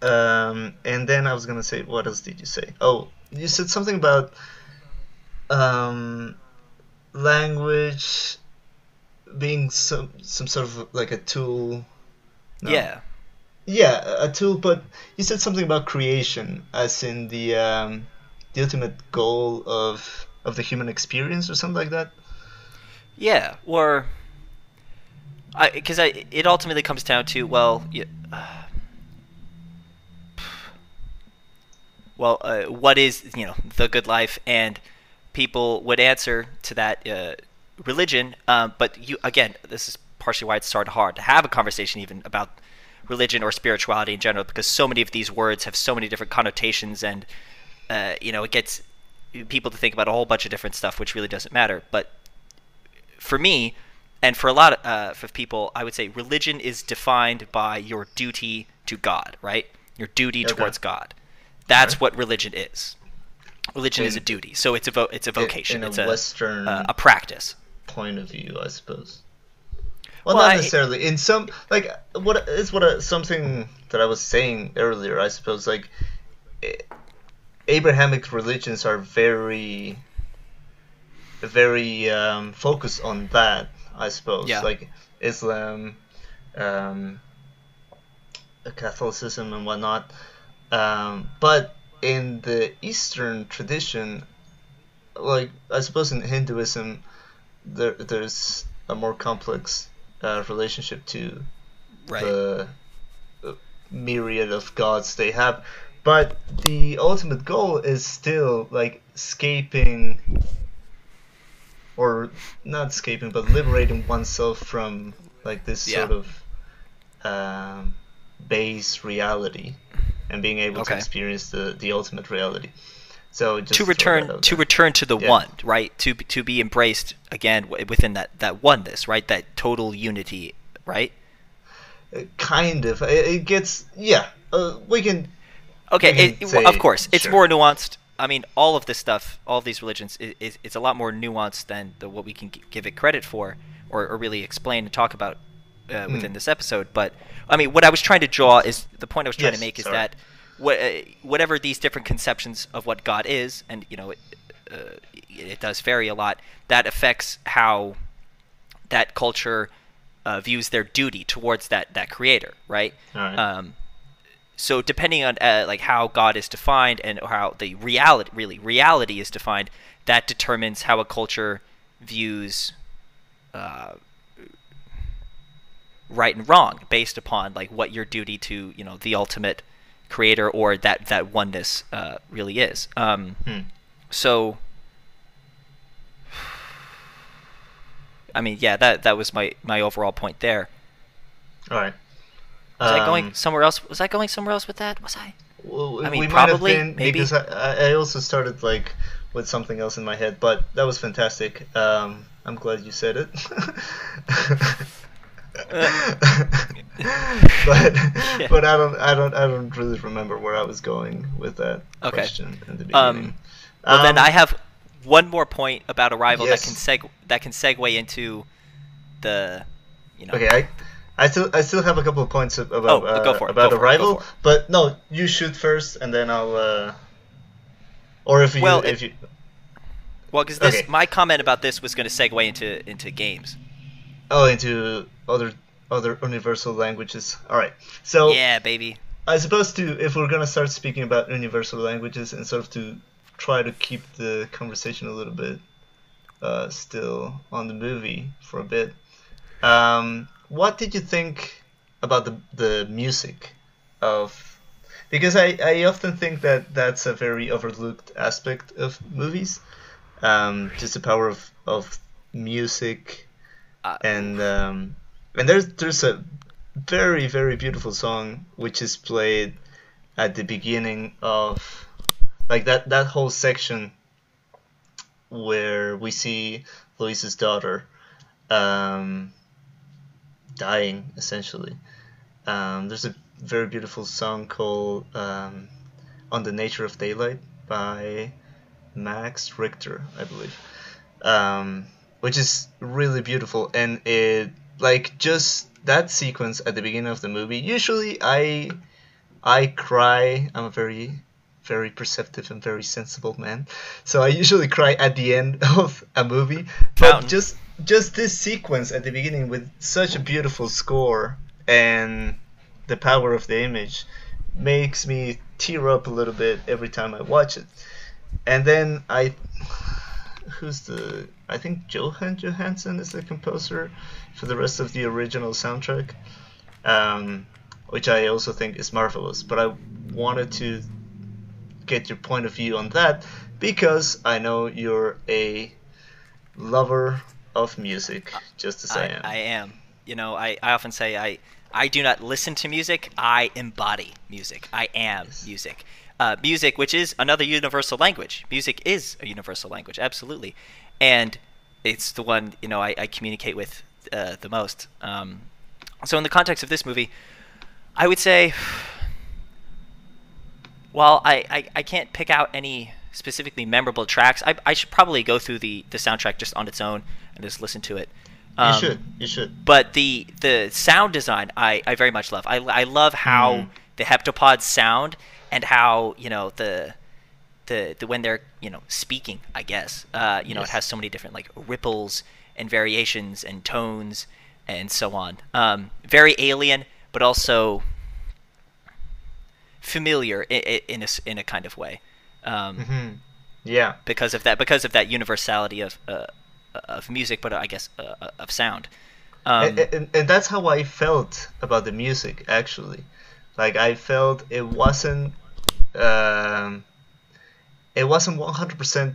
A: Um, and then I was gonna say, what else did you say? Oh, you said something about um, language being some some sort of like a tool. No.
B: Yeah.
A: Yeah, a tool, but you said something about creation, as in the um, the ultimate goal of of the human experience, or something like that.
B: Yeah, or I because I it ultimately comes down to well, y well, uh, what is you know the good life, and people would answer to that uh, religion. Um, but you again, this is partially why it's started hard to have a conversation even about religion or spirituality in general, because so many of these words have so many different connotations, and uh, you know it gets people to think about a whole bunch of different stuff, which really doesn't matter. But for me, and for a lot of, uh, of people, I would say religion is defined by your duty to God, right? Your duty
A: Okay.
B: towards God. That's
A: Alright.
B: what religion is. Religion is a duty, so it's a vo- it's a vocation,
A: in a
B: it's a
A: Western
B: uh, a practice.
A: point of view, I suppose. Well,
B: Well,
A: not
B: I-
A: necessarily. In some, like, what is what a, something that I was saying earlier. I suppose, like, Abrahamic religions are very, very um, focused on that. I suppose,
B: Yeah.
A: like Islam, um, Catholicism, and whatnot. Um, but in the Eastern tradition, like I suppose in Hinduism, there there's a more complex uh, relationship to
B: Right.
A: the uh, myriad of gods they have, but the ultimate goal is still like escaping, or not escaping, but liberating oneself from like this
B: Yeah.
A: sort of um, base reality, and being able to experience the the ultimate reality. So just
B: to return to return to the
A: Yeah.
B: one, right? To be- to be embraced again within that that oneness, right? That total unity, right?
A: Uh, kind of. It, it gets yeah. Uh, we can
B: Okay, it, it-
A: say-
B: of course, it's
A: sure.
B: more nuanced. I mean, all of this stuff, all of these religions, is, is it's a lot more nuanced than the, what we can give it credit for, or, or really explain and talk about uh,
A: Hmm.
B: within this episode. But I mean, what I was trying to draw is the point I was trying
A: Yes,
B: to make is
A: sorry.
B: that what, uh, whatever these different conceptions of what God is, and you know, it, uh, it does vary a lot. That affects how that culture uh, views their duty towards that that creator, right? Um, so depending on uh, like how God is defined and how the reality really reality is defined, that determines how a culture views uh, right and wrong based upon like what your duty to you know the ultimate creator or that that oneness uh, really is. Um,
A: Hmm.
B: So. I mean, yeah, that that was my my overall point there.
A: All right.
B: Was I
A: Um,
B: going somewhere else? Was I going somewhere else with that? Was I?
A: Well,
B: I mean,
A: we might have
B: probably,
A: been
B: maybe.
A: because I, I I also started like with something else in my head, but that was fantastic. Um, I'm glad you said it. but
B: Yeah.
A: but I don't I don't I don't really remember where I was going with that
B: Okay.
A: question in the
B: Um,
A: beginning.
B: Well, then
A: Um,
B: I have one more point about Arrival
A: Yes.
B: that can seg that can segue into the, you know.
A: Okay, I, I still I still have a couple of points about
B: Oh,
A: uh, about
B: go for it, go
A: Arrival, but no, you shoot first, and then I'll. Uh, or if you
B: Well,
A: if you
B: Well, because this
A: Okay.
B: my comment about this was going to segue into into games.
A: oh into other other universal languages. All right, so
B: yeah, baby.
A: I suppose to if we're gonna start speaking about universal languages and sort of to try to keep the conversation a little bit uh, still on the movie for a bit. Um, what did you think about the the music of? Because I, I often think that that's a very overlooked aspect of movies, um, just the power of, of music
B: Uh,
A: and um, and there's there's a very very beautiful song which is played at the beginning of like that that whole section where we see Louise's daughter um, dying essentially. Um, there's a very beautiful song called um, "On the Nature of Daylight" by Max Richter, I believe, um, which is really beautiful, and it like just that sequence at the beginning of the movie. Usually, I I cry. I'm a very very perceptive and very sensible man, so I usually cry at the end of a movie. But
B: Fountain.
A: just just this sequence at the beginning with such a beautiful score and the power of the image makes me tear up a little bit every time I watch it. And then I, who's the? I think Jóhann Jóhannsson is the composer for the rest of the original soundtrack, um, which I also think is marvelous. But I wanted to get your point of view on that because I know you're a lover of music, just as I,
B: I,
A: am.
B: I am. You know, I, I often say I I do not listen to music. I embody music. I am music. Uh, music, which is another universal language. Music is a universal language, absolutely, and it's the one you know I, I communicate with uh, the most. Um, so in the context of this movie, I would say, while I, I, I can't pick out any specifically memorable tracks, I, I should probably go through the, the soundtrack just on its own and just listen to it.
A: you
B: Um,
A: should. You should.
B: but the the sound design I, I very much love. I, I love how
A: Mm.
B: the heptapods sound and how you know the the, the when they're you know speaking. I guess uh, you know it has so many different like ripples and variations and tones and so on. Um, very alien, but also familiar in, in a in a kind of way. Um,
A: hmm Yeah.
B: because of that because of that universality of uh, of music, but I guess uh, of sound. Um,
A: and, and, and that's how I felt about the music actually. Like I felt it wasn't um, it wasn't one hundred percent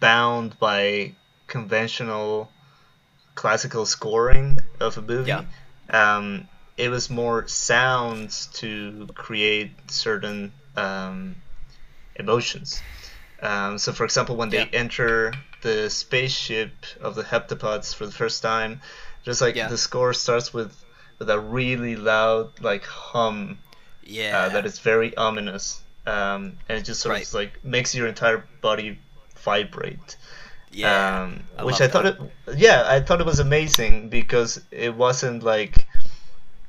A: bound by conventional classical scoring of a movie.
B: Yeah.
A: Um, it was more sounds to create certain um, emotions. Um, so, for example, when they
B: Yeah.
A: enter the spaceship of the heptapods for the first time, just like
B: Yeah.
A: the score starts with with a really loud like hum
B: yeah,
A: uh, that is very ominous, um, and it just sort
B: Right.
A: of like makes your entire body vibrate.
B: yeah,
A: um,
B: I
A: which I thought
B: that.
A: it, yeah, I thought it was amazing because it wasn't like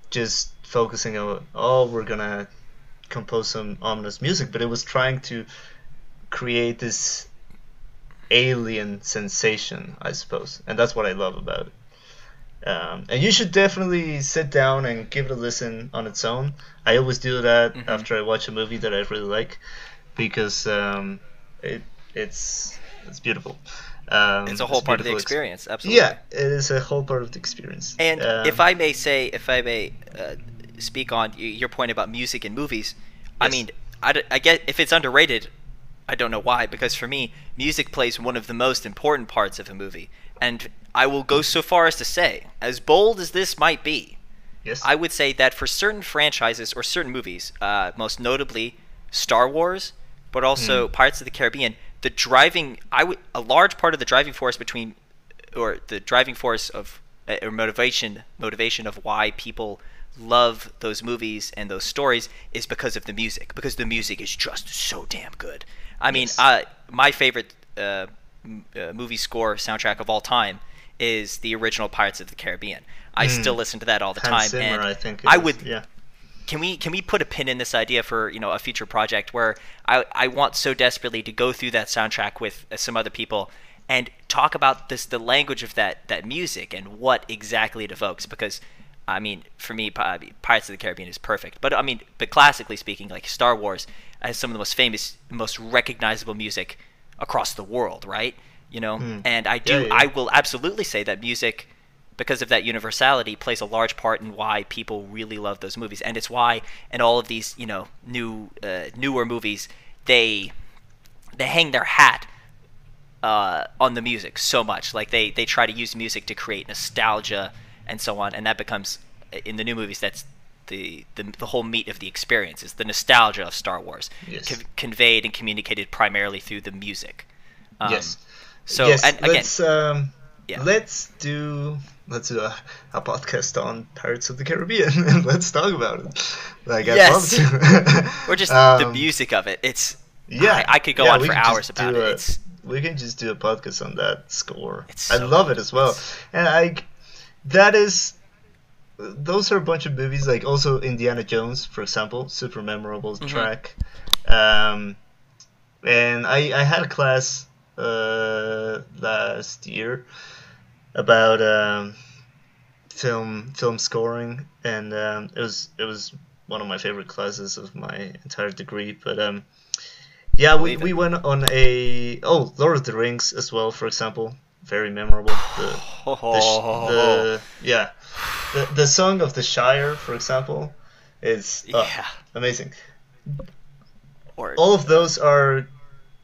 A: just focusing on oh we're gonna compose some ominous music, but it was trying to create this alien sensation, I suppose, and that's what I love about it. Um, and you should definitely sit down and give it a listen on its own. I always do that
B: Mhm.
A: after I watch a movie that I really like because um, it it's it's beautiful. Um,
B: it's a whole part of the
A: beautiful ex-
B: experience. Absolutely.
A: Yeah, it is a whole part of the experience.
B: And
A: Um,
B: if I may say, if I may uh, speak on your point about music and movies, I
A: Yes.
B: mean, I get if it's underrated, I don't know why. Because for me, music plays one of the most important parts of a movie, and I will go so far as to say, as bold as this might be,
A: Yes.
B: I would say that for certain franchises or certain movies, uh, most notably Star Wars, but also
A: Hmm.
B: Pirates of the Caribbean, the driving I would a large part of the driving force between or the driving force of uh, or motivation motivation of why people love those movies and those stories is because of the music because the music is just so damn good. I mean,
A: Yes.
B: uh, my favorite uh, m- uh, movie score soundtrack of all time is the original Pirates of the Caribbean. I
A: Mm.
B: still listen to that all the
A: Hans
B: time,
A: Zimmer,
B: and
A: I think.
B: I
A: is.
B: would
A: Yeah.
B: can we can we put a pin in this idea for you know a future project where I I want so desperately to go through that soundtrack with uh, some other people and talk about this the language of that that music and what exactly it evokes because I mean for me Pirates of the Caribbean is perfect but I mean but classically speaking like Star Wars has some of the most famous most recognizable music across the world right? You know?
A: Hmm.
B: and I do
A: Yeah, yeah.
B: I will absolutely say that music because of that universality plays a large part in why people really love those movies. And it's why in all of these you know new uh, newer movies they they hang their hat uh, on the music so much. Like they they try to use music to create nostalgia and so on. And that becomes in the new movies that's the, the, the whole meat of the experience is the nostalgia of Star Wars
A: Yes.
B: con- conveyed and communicated primarily through the music um,
A: yes.
B: so
A: yes,
B: and again
A: let's um,
B: Yeah.
A: let's do let's do a, a podcast on Pirates of the Caribbean and let's talk about it. Like
B: Yes.
A: I'd love to.
B: or just the
A: Um,
B: music of it it's
A: Yeah,
B: I, I could go
A: yeah,
B: on for hours about
A: do
B: it. It's
A: we can just do a podcast on that score.
B: It's
A: I love it as well, and I that is those are a bunch of movies like also Indiana Jones, for example, super memorable
B: Mhm.
A: track. Um, and I I had a class uh, last year about um, film film scoring, and um, it was it was one of my favorite classes of my entire degree. But um, yeah, we, we went on a oh Lord of the Rings as well, for example, very memorable. The, the, the yeah, the the song of the Shire, for example, is uh,
B: yeah.
A: amazing.
B: Or
A: All of those are,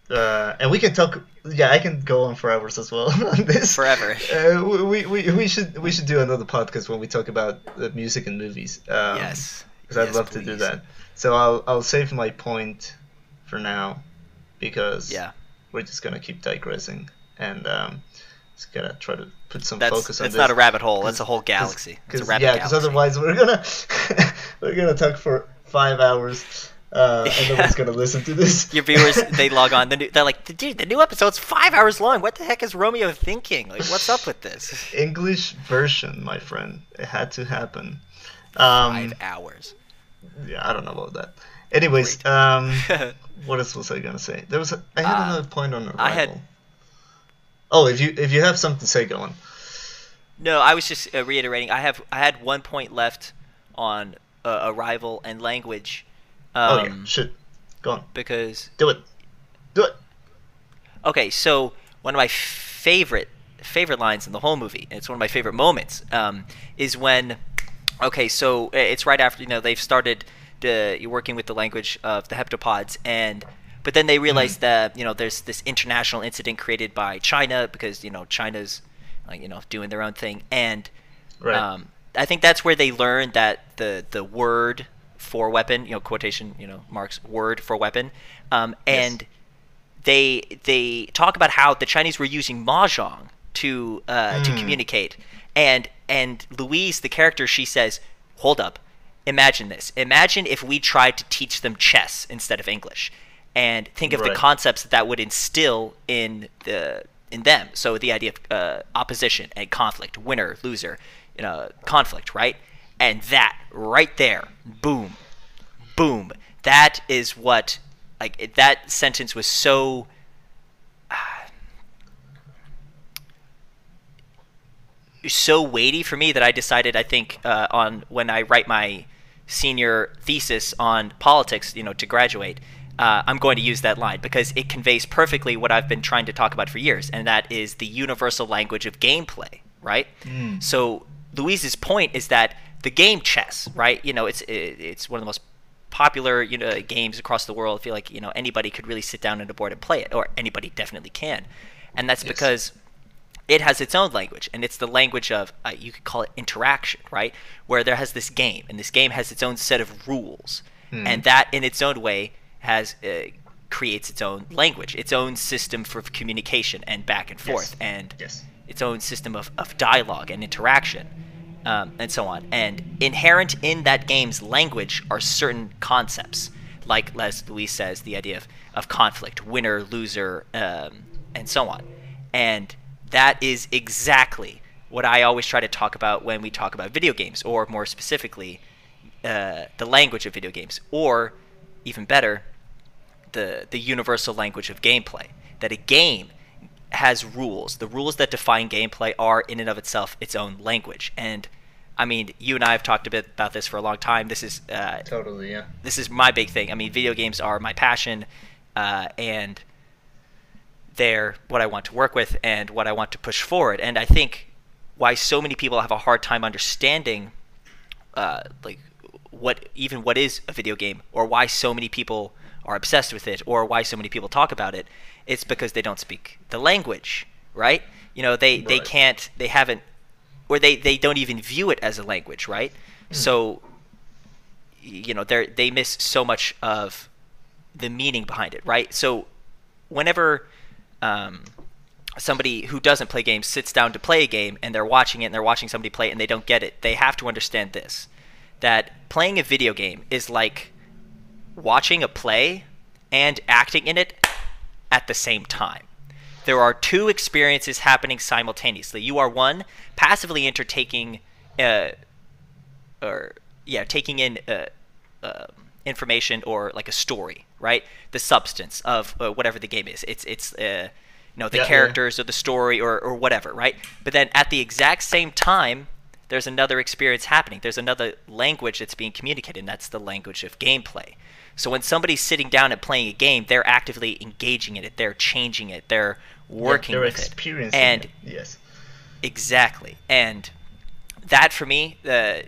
A: uh, and we can talk. Yeah, I can go on for hours as well on this.
B: forever.
A: Uh, we, we, we should we should do another podcast when we talk about the music and movies. Um,
B: yes.
A: because I'd
B: Yes,
A: love to do that. So I'll I'll save my point for now, because
B: Yeah.
A: we're just gonna keep digressing and um, just gotta try to put some
B: That's
A: focus on
B: that's
A: this.
B: It's not a rabbit hole. That's
A: 'Cause-
B: a whole galaxy. It's a
A: Cause,
B: rabbit
A: yeah, because otherwise we're gonna we're gonna talk for five hours, uh, and
B: Yeah.
A: nobody's gonna listen to this.
B: your viewers they log on. The new, they're like, dude, the new episode's five hours long. What the heck is Romeo thinking? Like, what's up with this?
A: English version, my friend. It had to happen. Um,
B: Five hours.
A: yeah, I don't know about that. Anyways, um, what else was I gonna say? There was a, I had
B: Uh,
A: another point on arrival.
B: I had-
A: Oh, if you if you have something to say, go on.
B: no, I was just uh, reiterating. I have I had one point left on uh, arrival and language. Um,
A: oh yeah, shit, go on,
B: Because
A: do it, do it.
B: Okay, so one of my favorite favorite lines in the whole movie, and it's one of my favorite moments, um, is when. Okay, so uh, it's right after you know they've started the you're working with the language of the heptapods, and but then they realize that you know there's this international incident created by China because you know China's like you know doing their own thing, and
A: Right.
B: um, I think that's where they learned that the the word for weapon, you know, quotation, you know, marks word for weapon, um,
A: Yes.
B: and they they talk about how the Chinese were using mahjong to uh, to
A: Mm.
B: communicate, and and Louise, the character, she says, "Hold up, imagine this. Imagine if we tried to teach them chess instead of English, and think of
A: Right.
B: the concepts that that would instill in the in them. So the idea of uh, opposition and conflict, winner, loser, you know, conflict, right? And that right there, boom, boom. That is what like that sentence was so so weighty for me that I decided I think uh, on when I write my senior thesis on politics, you know, to graduate, uh, I'm going to use that line because it conveys perfectly what I've been trying to talk about for years, and that is the universal language of gameplay, right?
A: Mm.
B: So Louise's point is that the game chess, right? You know, it's it's one of the most popular you know games across the world. I feel like you know anybody could really sit down at a board and play it, or anybody definitely can, and that's
A: Yes.
B: because it has its own language, and it's the language of uh, you could call it interaction, right? Where there has this game, and this game has its own set of rules,
A: Hmm.
B: and that in its own way has uh, creates its own language, its own system for communication and back and forth, and
A: Yes.
B: its own system of, of dialogue and interaction, um, and so on. And inherent in that game's language are certain concepts, like Les Louis says, the idea of, of conflict, winner, loser, um, and so on. And that is exactly what I always try to talk about when we talk about video games, or more specifically, uh, the language of video games, or even better, the the universal language of gameplay. That a game has rules. The rules that define gameplay are in and of itself its own language. And I mean, you and I have talked a bit about this for a long time. This is uh,
A: Totally. Yeah.
B: this is my big thing. I mean, video games are my passion, uh, and they're what I want to work with and what I want to push forward. And I think why so many people have a hard time understanding, uh, like, what even what is a video game, or why so many people are obsessed with it, or why so many people talk about it, it's because they don't speak the language, right? You know, they they can't, they haven't, or they they don't even view it as a language, right? So you know they they miss so much of the meaning behind it right so whenever um, somebody who doesn't play games sits down to play a game and they're watching it and they're watching somebody play it and they don't get it they have to understand this that playing a video game is like watching a play and acting in it at the same time there are two experiences happening simultaneously you are one passively entertaining uh, or yeah, taking in uh, uh, information or like a story, right? The substance of uh, whatever the game is. It's it's uh, you know the
A: Yeah, yeah.
B: characters or the story or or whatever, right? But then at the exact same time, there's another experience happening. There's another language that's being communicated, and that's the language of gameplay. So when somebody's sitting down and playing a game, they're actively engaging in it. They're changing it. They're working
A: They're
B: with it.
A: experiencing
B: And
A: it. Yes.
B: Exactly. And that for me, uh,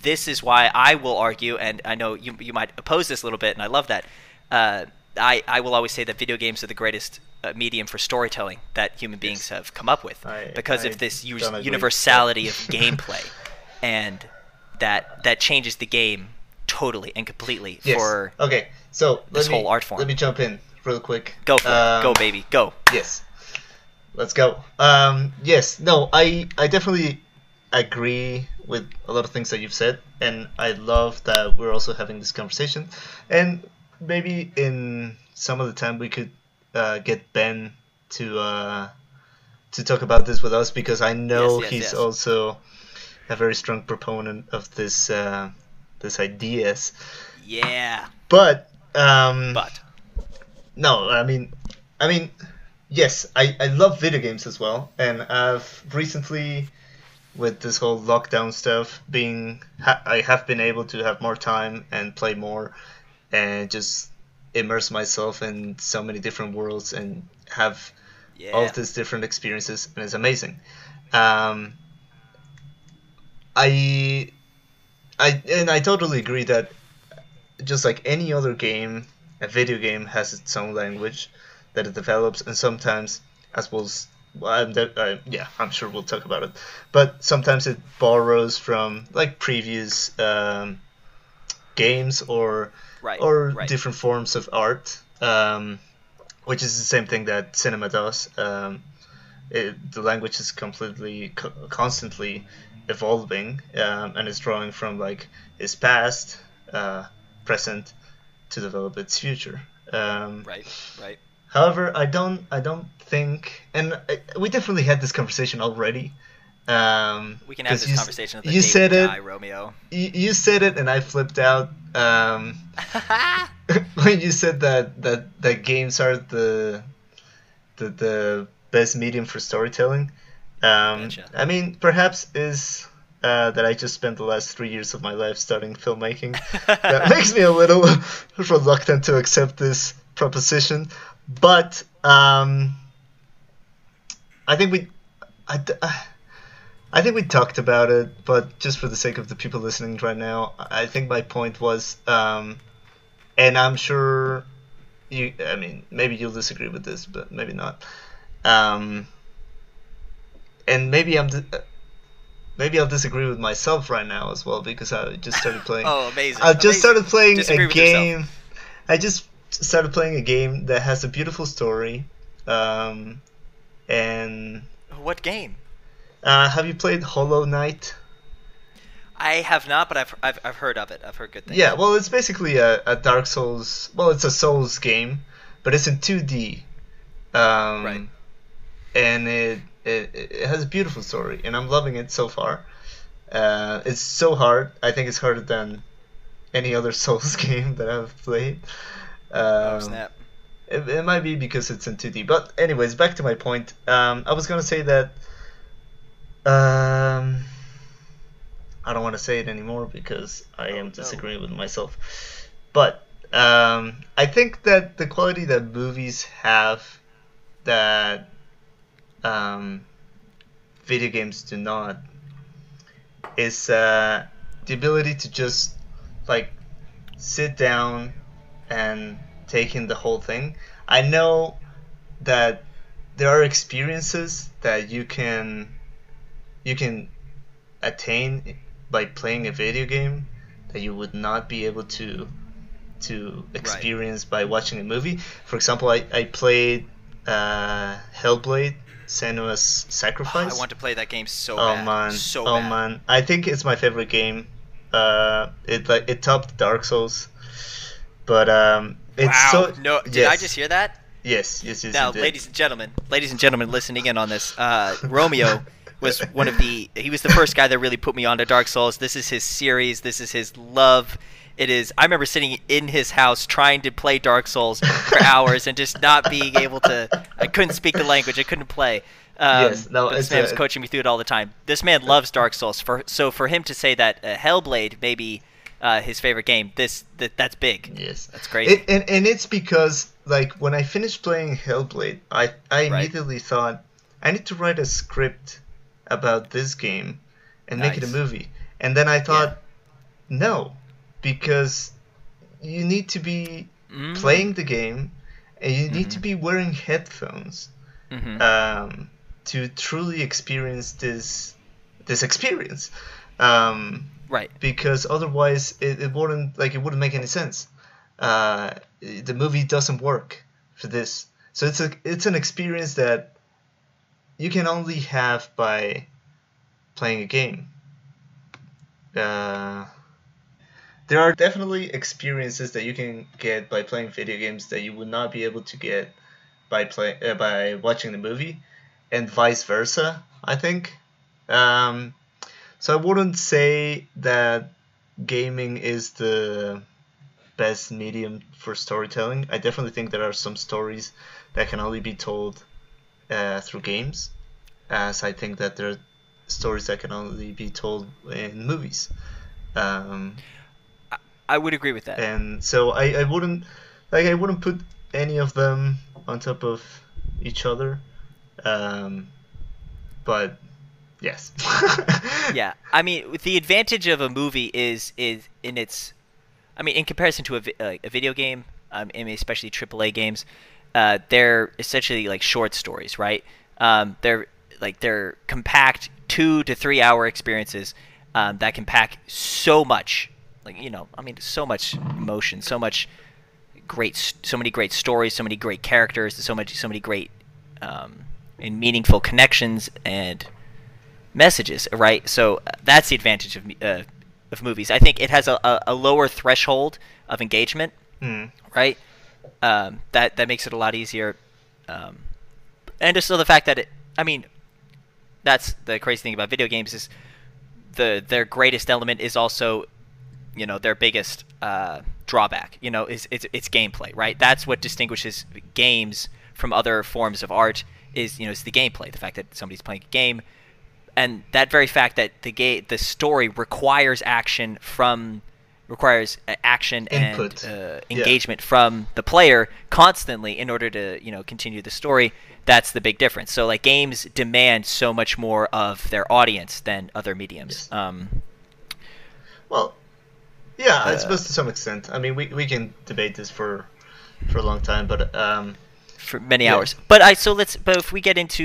B: this is why I will argue, and I know you, you might oppose this a little bit, and I love that. Uh, I, I will always say that video games are the greatest uh, medium for storytelling that human beings have come up with
A: I-
B: because
A: I
B: of this us- universality of gameplay. And that that changes the game totally and completely
A: Yes.
B: for
A: okay. So
B: this
A: let me,
B: whole art form.
A: Let me jump in real quick.
B: go for it.
A: Um,
B: Go baby. Go.
A: Yes. Let's go. Um, yes. No, I I definitely agree with a lot of things that you've said, and I love that we're also having this conversation. And maybe in some of the time we could uh, get Ben to uh, to talk about this with us because I know
B: Yes, yes,
A: he's
B: yes.
A: also a very strong proponent of this uh, this ideas.
B: Yeah.
A: But um,
B: But
A: no, I mean, I mean, yes, I, I love video games as well, and I've recently, with this whole lockdown stuff, being ha- I have been able to have more time and play more, and just immerse myself in so many different worlds and have
B: yeah.
A: all these different experiences, and it's amazing. Um, I, I, and I totally agree that just like any other game, a video game has its own language that it develops, and sometimes, as we'll, well, I'm de- uh, yeah, I'm sure we'll talk about it, but sometimes it borrows from like previous um, games or
B: Right.
A: or
B: right.
A: different forms of art, um, which is the same thing that cinema does. Um, it, the language is completely, co- constantly evolving, um, and it's drawing from like its past, uh, present, to develop its future. Um,
B: Right. Right.
A: However, I don't, I don't think, and uh, we definitely had this conversation already. Um,
B: We can have this
A: you,
B: conversation at the
A: You said it.
B: Guy, Romeo.
A: You, you said it, and I flipped out. Um, when you said that that that games are the the the best medium for storytelling. Um,
B: Gotcha.
A: I mean, perhaps is uh, that I just spent the last three years of my life studying filmmaking. that makes me a little reluctant to accept this proposition, but um, I think we, I, d- I think we talked about it, but just for the sake of the people listening right now, I think my point was, um, and I'm sure you, I mean, maybe you'll disagree with this, but maybe not. Um, and maybe I'm. Di- maybe I'll disagree with myself right now as well because I just started playing.
B: oh, amazing!
A: I just
B: amazing.
A: started playing
B: Disagree
A: a game.
B: yourself.
A: I just started playing a game that has a beautiful story. Um, and
B: What game?
A: uh, have you played Hollow Knight?
B: I have not, but I've, I've I've heard of it. I've heard good things.
A: Yeah, well, it's basically a, a Dark Souls. Well, it's a Souls game, but it's in 2D. Um,
B: Right.
A: And it, it it has a beautiful story, and I'm loving it so far. Uh, it's so hard. I think it's harder than any other Souls game that I've played. Um,
B: Oh snap!
A: It, it might be because it's in 2D. But anyways, back to my point. Um, I was gonna say that. Um, I don't want to say it anymore because I
B: Oh,
A: am
B: no.
A: disagreeing with myself. But um, I think that the quality that movies have that um, video games do not is uh, the ability to just like sit down and take in the whole thing. I know that there are experiences that you can you can attain by playing a video game that you would not be able to to experience by watching a movie. For example, I, I played uh, Hellblade: Senua's
B: Oh,
A: Sacrifice.
B: I want to play that game so
A: oh
B: bad.
A: man,
B: so
A: oh
B: bad.
A: man! I think it's my favorite game. Uh, it like it topped Dark Souls, but um, it's
B: wow!
A: so.
B: no, did I just hear that?
A: Yes, yes, yes.
B: now, ladies and gentlemen, ladies and gentlemen, listening in on this, uh, Romeo was one of the. He was the first guy that really put me onto Dark Souls. This is his series. This is his love. It is. I remember sitting in his house trying to play Dark Souls for hours and just not being able to. I couldn't speak the language. I couldn't play. Um,
A: Yes, no,
B: this man was coaching me through it all the time. This man loves Dark Souls. For so for him to say that uh, Hellblade may be uh, his favorite game, this that, that's big.
A: Yes,
B: That's crazy.
A: It, and and it's because like when I finished playing Hellblade, I I
B: Right.
A: immediately thought I need to write a script about this game and make it a movie. And then I thought, no, because you need to be
B: Mm.
A: playing the game and you need
B: Mhm.
A: to be wearing headphones
B: Mhm.
A: um, to truly experience this this experience. Um,
B: right.
A: because otherwise it, it wouldn't like it wouldn't make any sense. Uh, the movie doesn't work for this, so it's a it's an experience that you can only have by playing a game. Uh, there are definitely experiences that you can get by playing video games that you would not be able to get by play uh, by watching the movie, and vice versa. I think. Um, so I wouldn't say that gaming is the best medium for storytelling. I definitely think there are some stories that can only be told uh, through games, as I think that there are stories that can only be told in movies. Um,
B: I would agree with that.
A: and so I, I wouldn't like I wouldn't put any of them on top of each other. Um, but yes.
B: yeah, I mean, the advantage of a movie is is in its, I mean, in comparison to a, uh, a video game, um, I mean, especially AAA games, uh, they're essentially like short stories, right? Um, they're like they're compact two to three hour experiences um, that can pack so much, like you know, I mean, so much emotion, so much great, so many great stories, so many great characters, so much, so many great um, and meaningful connections and messages, right? So uh, that's the advantage of uh, of movies. I think it has a, a, lower threshold of engagement,
A: Hmm.
B: right? Um, that that makes it a lot easier, um, and just so the fact that it, I mean, that's the crazy thing about video games is the their greatest element is also, you know, their biggest uh, drawback. You know, is it's it's gameplay, right? That's what distinguishes games from other forms of art. Is you know, it's the gameplay, the fact that somebody's playing a game and that very fact that the ga- the story requires action from requires action
A: Input.
B: and uh,
A: Yeah.
B: engagement from the player constantly in order to you know continue the story that's the big difference so like games demand so much more of their audience than other mediums
A: Yes.
B: um
A: Well, yeah, I
B: Uh,
A: suppose to some extent. I mean, we, we can debate this for for a long time, but um,
B: for many
A: Yeah.
B: hours but i so let's but if we get into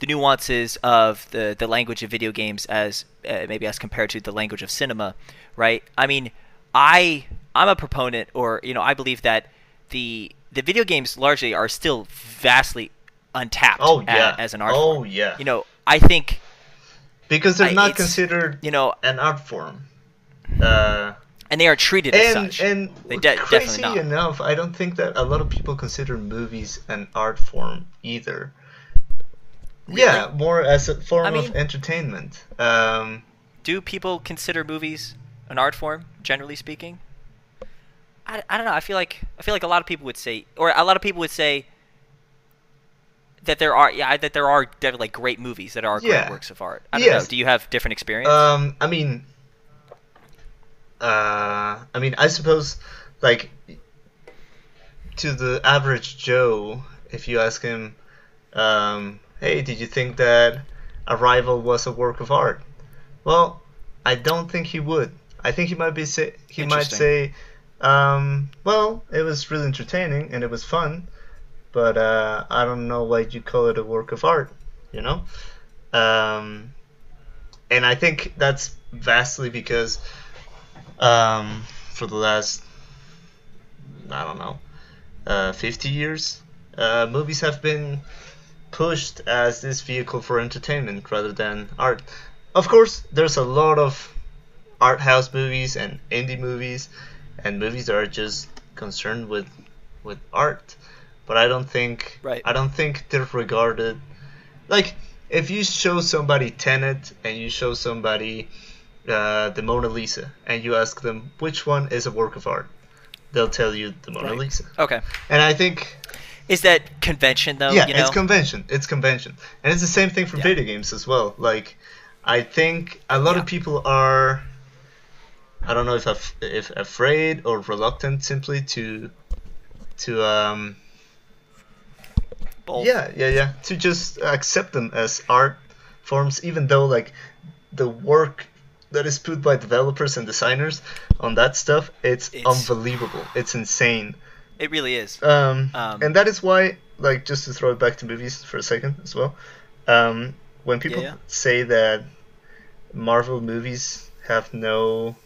B: the nuances of the the language of video games as uh, maybe as compared to the language of cinema, right? I mean, I I'm a proponent, or you know, I believe that the the video games largely are still vastly untapped
A: Oh yeah.
B: as an art form.
A: Oh
B: form.
A: yeah.
B: You know, I think
A: because they're
B: I-
A: not considered
B: you know,
A: an art form. Uh,
B: and they are treated as such.
A: and
B: They de-
A: crazy enough, I don't think that a lot of people consider movies an art form either. Yeah, more as a form
B: I
A: of entertainment. Um,
B: Do people consider movies an art form, generally speaking? I, I don't know. I feel like I feel like a lot of people would say, or a lot of people would say that there are yeah that there are definitely like great movies that are
A: Yeah.
B: great works of art. I don't
A: Yes.
B: know. Do you have different experience?
A: Um, I mean, uh, I mean, I suppose, like, to the average Joe, if you ask him, um, "Hey, did you think that Arrival was a work of art?" Well, I don't think he would. I think he might be say he might say, um, "Well, it was really entertaining and it was fun, but uh, I don't know why you call it a work of art." You know. Um, and I think that's vastly because um, for the last I don't know uh, 50 years, uh, movies have been pushed as this vehicle for entertainment rather than art. Of course, there's a lot of art house movies and indie movies and movies that are just concerned with with art, but I don't think
B: Right.
A: I don't think they're regarded like if you show somebody Tenet and you show somebody uh, the Mona Lisa and you ask them which one is a work of art, they'll tell you the Mona
B: Right.
A: Lisa.
B: okay.
A: And I think
B: Is that convention though?
A: yeah,
B: you know?
A: it's convention. It's convention, and it's the same thing for
B: Yeah.
A: video games as well. Like, I think a lot
B: Yeah.
A: of people are, I don't know if af- if afraid or reluctant simply to, to um yeah yeah yeah to just accept them as art forms, even though like the work that is put by developers and designers on that stuff, it's,
B: It's-
A: unbelievable. It's insane.
B: It really is.
A: Um,
B: Um,
A: and that is why, like, just to throw it back to movies for a second as well. Um, when people
B: Yeah, yeah.
A: say that Marvel movies have no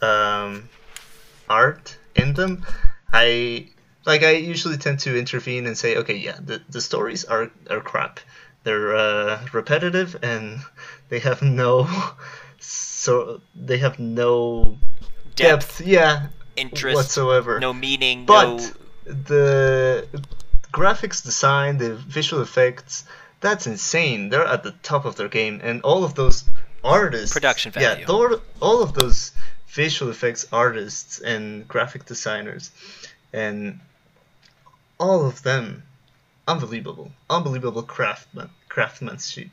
A: um, art in them, I like I usually tend to intervene and say, okay, yeah, the, the stories are are crap. They're uh, repetitive and they have no so they have no
B: Depth,
A: depth, yeah,
B: interest,
A: whatsoever.
B: no meaning,
A: But
B: no.
A: the graphics design, the visual effects, that's insane. They're at the top of their game, and all of those artists,
B: Production
A: yeah,
B: value.
A: tho- all of those visual effects artists and graphic designers, and all of them, unbelievable, unbelievable craftman craftsmanship.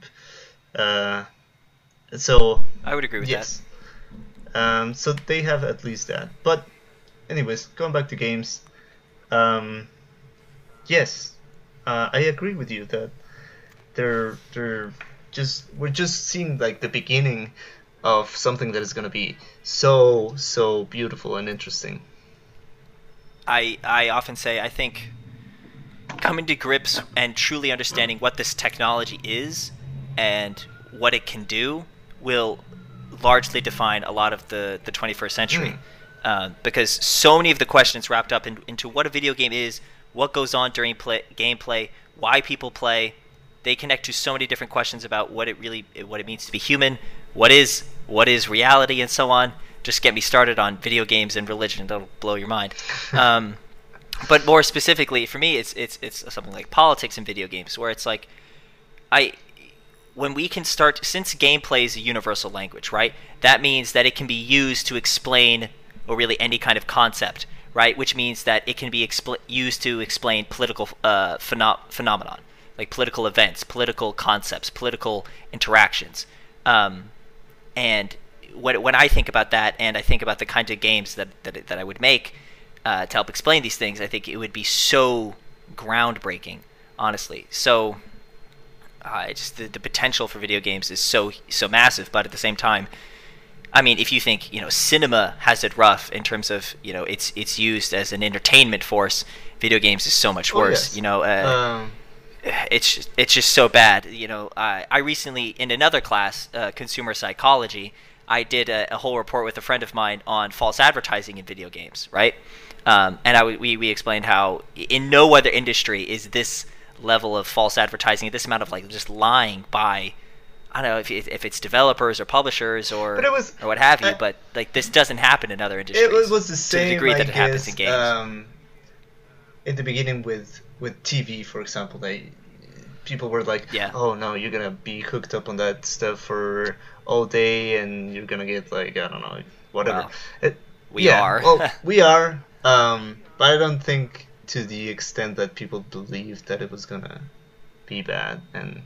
A: Uh, so
B: I would agree with
A: yes. Um, so they have at least that. But, anyways, going back to games, um, yes, uh, I agree with you that they're they're just we're just seeing like the beginning of something that is going to be so so beautiful and interesting.
B: I I often say I think coming to grips and truly understanding what this technology is and what it can do will largely define a lot of the the 21st century. Uh, because so many of the questions wrapped up in, into what a video game is, what goes on during play, gameplay, why people play, they connect to so many different questions about what it really what it means to be human, what is what is reality, and so on. Just get me started on video games and religion; that'll blow your mind. Um, but more specifically, for me, it's it's it's something like politics in video games, where it's like, I when we can start since gameplay is a universal language, right? That means that it can be used to explain or really any kind of concept, right? Which means that it can be expl- used to explain political uh, pheno- phenomenon, like political events, political concepts, political interactions. Um, and when, when I think about that, and I think about the kinds of games that that, that I would make uh, to help explain these things, I think it would be so groundbreaking, honestly. So uh, just the, the potential for video games is so so massive, but at the same time, I mean, if you think you know cinema has it rough in terms of you know it's it's used as an entertainment force, video games is so much
A: Oh,
B: worse.
A: yes.
B: You know, uh,
A: Um,
B: it's it's just so bad. You know, I I recently in another class, uh, consumer psychology, I did a, a, whole report with a friend of mine on false advertising in video games, right? Um, and I, we we explained how in no other industry is this level of false advertising, this amount of like just lying by. I don't know if, if it's developers or publishers or was, or what have you, but like this doesn't happen in other industries.
A: It was, was the same to the degree that it happens in games. Um, in the beginning with with TV, for example, they people were like, yeah. "Oh no, you're gonna be hooked up on that stuff for all day, and you're gonna get like I don't know, whatever." Well, it,
B: we yeah, are.
A: well, we are, um, but I don't think to the extent that people believed that it was gonna be bad and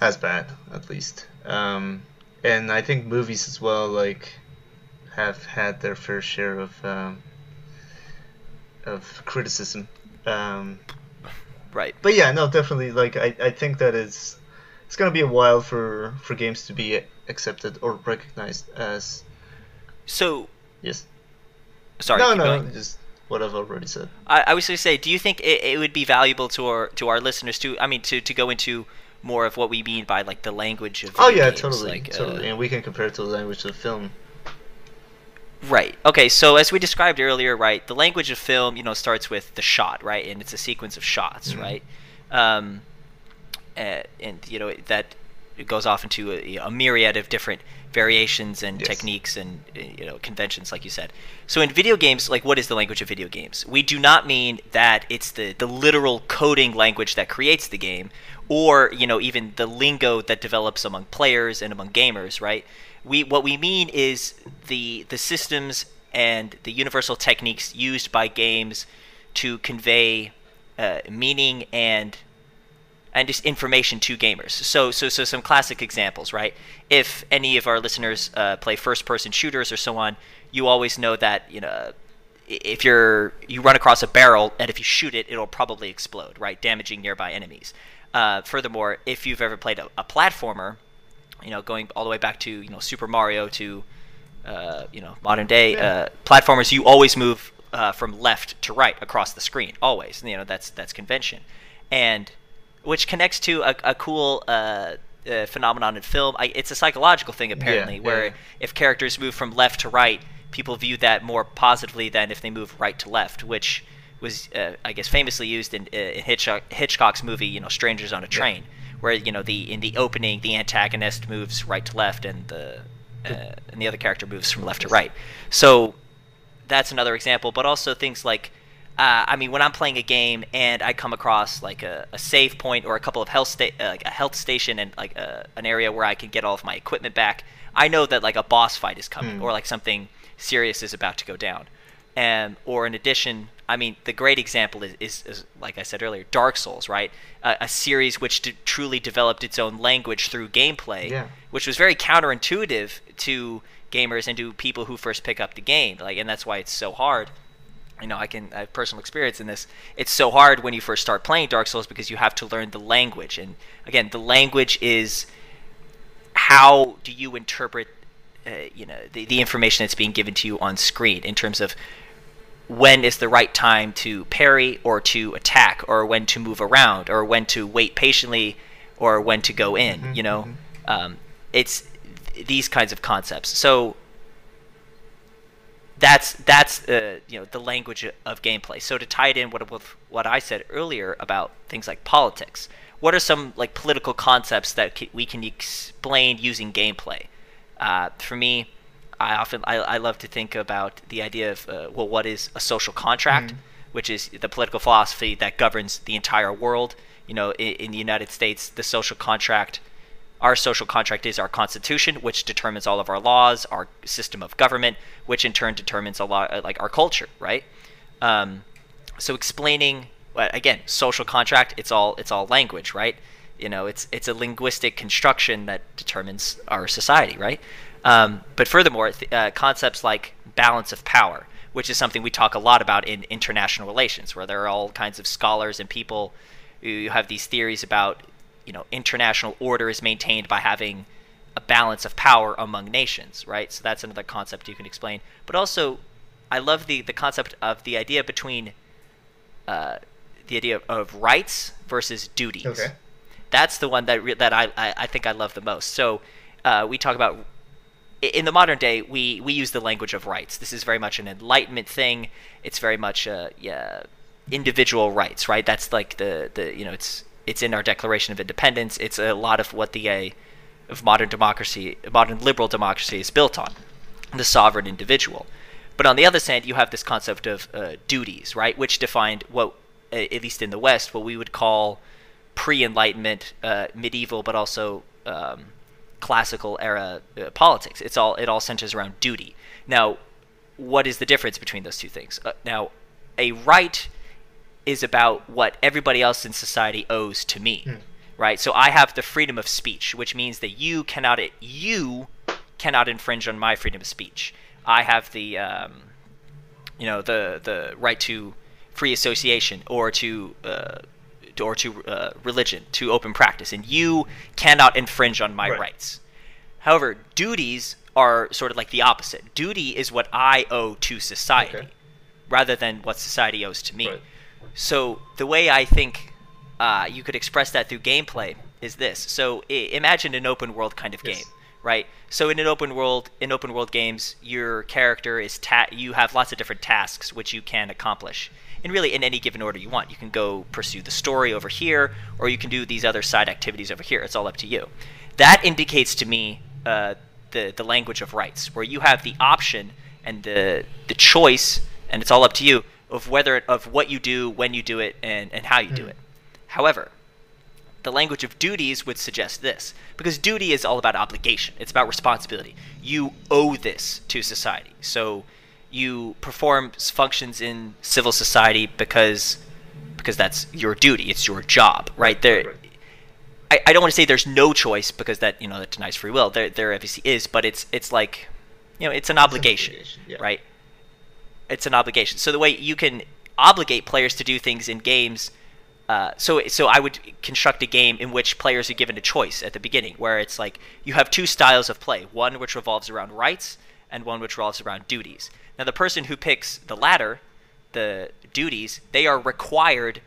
A: as bad at least. Um, and I think movies as well, like, have had their fair share of um, of criticism. Um,
B: right.
A: But yeah, no, definitely. Like, I, I think that is it's gonna be a while for for games to be accepted or recognized as.
B: So.
A: Yes.
B: Sorry.
A: No, no, going. just what I've already said.
B: I, I was going to say, do you think it, it would be valuable to our to our listeners to, I mean, to to go into more of what we mean by like the language of.
A: Oh yeah,
B: games,
A: totally,
B: like,
A: totally, uh, and we can compare it to the language of film.
B: Right. Okay. So as we described earlier, right, the language of film, you know, starts with the shot, right, and it's a sequence of shots, mm-hmm. right, um, uh, and you know that it goes off into a, a myriad of different variations and yes. techniques and you know conventions, like you said. So in video games, like what is the language of video games? We do not mean that it's the the literal coding language that creates the game, or you know even the lingo that develops among players and among gamers, right? we what we mean is the the systems and the universal techniques used by games to convey uh, meaning and and just information to gamers. So, so, so some classic examples, right? If any of our listeners uh, play first-person shooters or so on, you always know that you know if you're you run across a barrel and if you shoot it, it'll probably explode, right, damaging nearby enemies. Uh, furthermore, if you've ever played a, a platformer, you know, going all the way back to you know Super Mario to uh, you know modern day yeah. uh, platformers, you always move uh, from left to right across the screen, always. You know that's that's convention, and which connects to a, a cool. Uh, uh, phenomenon in film. I, it's a psychological thing apparently, yeah, where yeah. if characters move from left to right, people view that more positively than if they move right to left, which was, uh, I guess, famously used in, in Hitchcock, Hitchcock's movie, you know, Strangers on a Train, yeah where you know the in the opening the antagonist moves right to left and the uh, and the other character moves from left to right. So that's another example. But also things like, uh, I mean, when I'm playing a game and I come across like a, a save point or a couple of health sta- uh, like a health station and like a, uh, an area where I can get all of my equipment back, I know that like a boss fight is coming hmm. or like something serious is about to go down. And or in addition, I mean, the great example is, is, is like I said earlier, Dark Souls, right? Uh, a series which d- truly developed its own language through gameplay,
A: yeah.
B: which was very counterintuitive to gamers and to people who first pick up the game. Like, and that's why it's so hard. You know, I can I have personal experience in this. It's so hard when you first start playing Dark Souls because you have to learn the language, and again, the language is how do you interpret uh, you know the, the information that's being given to you on screen in terms of when is the right time to parry or to attack or when to move around or when to wait patiently or when to go in mm-hmm, you know mm-hmm. um, it's th- these kinds of concepts so that's that's uh, you know the language of gameplay so to tie it in with what I said earlier about things like politics what are some like political concepts that we can explain using gameplay uh, for me I often I, I love to think about the idea of uh, well, what is a social contract, mm. which is the political philosophy that governs the entire world. You know, in, in, the United States, the social contract, our social contract is our constitution, which determines all of our laws, our system of government, which in turn determines a lot like our culture, right? Um, so explaining again, social contract, it's all it's all language, right? You know, it's it's a linguistic construction that determines our society, right? Um, but furthermore, th- uh, concepts like balance of power, which is something we talk a lot about in international relations, where there are all kinds of scholars and people who have these theories about, you know, international order is maintained by having a balance of power among nations, right? So that's another concept you can explain. But also, I love the the concept of the idea between uh, the idea of, rights versus duties.
A: Okay.
B: That's the one that re- that I, I I think I love the most. So uh, we talk about in the modern day we we use the language of rights. This is very much an enlightenment thing. It's very much uh, yeah individual rights, right? That's like the the you know it's it's in our Declaration of Independence. It's a lot of what the uh, of modern democracy, modern liberal democracy is built on, the sovereign individual. But on the other side, you have this concept of uh, duties, right, which defined what, uh, at least in the West, what we would call pre-Enlightenment, uh, medieval, but also um, classical era uh, politics. It's all it all centers around duty. Now, what is the difference between those two things? Uh, now, a right is about what everybody else in society owes to me, right? So I have the freedom of speech, which means that you cannot you cannot infringe on my freedom of speech. I have the um, you know the the right to free association or to uh, or to uh, religion to open practice, and you cannot infringe on my
A: Right.
B: rights. However, duties are sort of like the opposite. Duty is what I owe to society,
A: Okay.
B: rather than what society owes to me.
A: Right.
B: So the way I think uh, you could express that through gameplay is this. So I- imagine an open world kind of
A: Yes.
B: game, right? So in an open world, in open world games, your character is ta- you have lots of different tasks which you can accomplish. And really, in any given order you want, you can go pursue the story over here, or you can do these other side activities over here. It's all up to you. That indicates to me uh, the the language of rights, where you have the option and the the choice, and it's all up to you of whether of what you do, when you do it, and and how you do
A: Mm.
B: it. However, the language of duties would suggest this because duty is all about obligation it's about responsibility you owe this to society so you perform functions in civil society because because that's your duty it's your job right there. I, I don't want to say there's no choice because that you know that denies free will there there obviously is but it's it's like you know it's an obligation,
A: obligation, yeah.
B: right it's an obligation so the way you can obligate players to do things in games uh, so so I would construct a game in which players are given a choice at the beginning, where it's like you have two styles of play: one which revolves around rights, and one which revolves around duties. Now, the person who picks the latter, the duties, they are required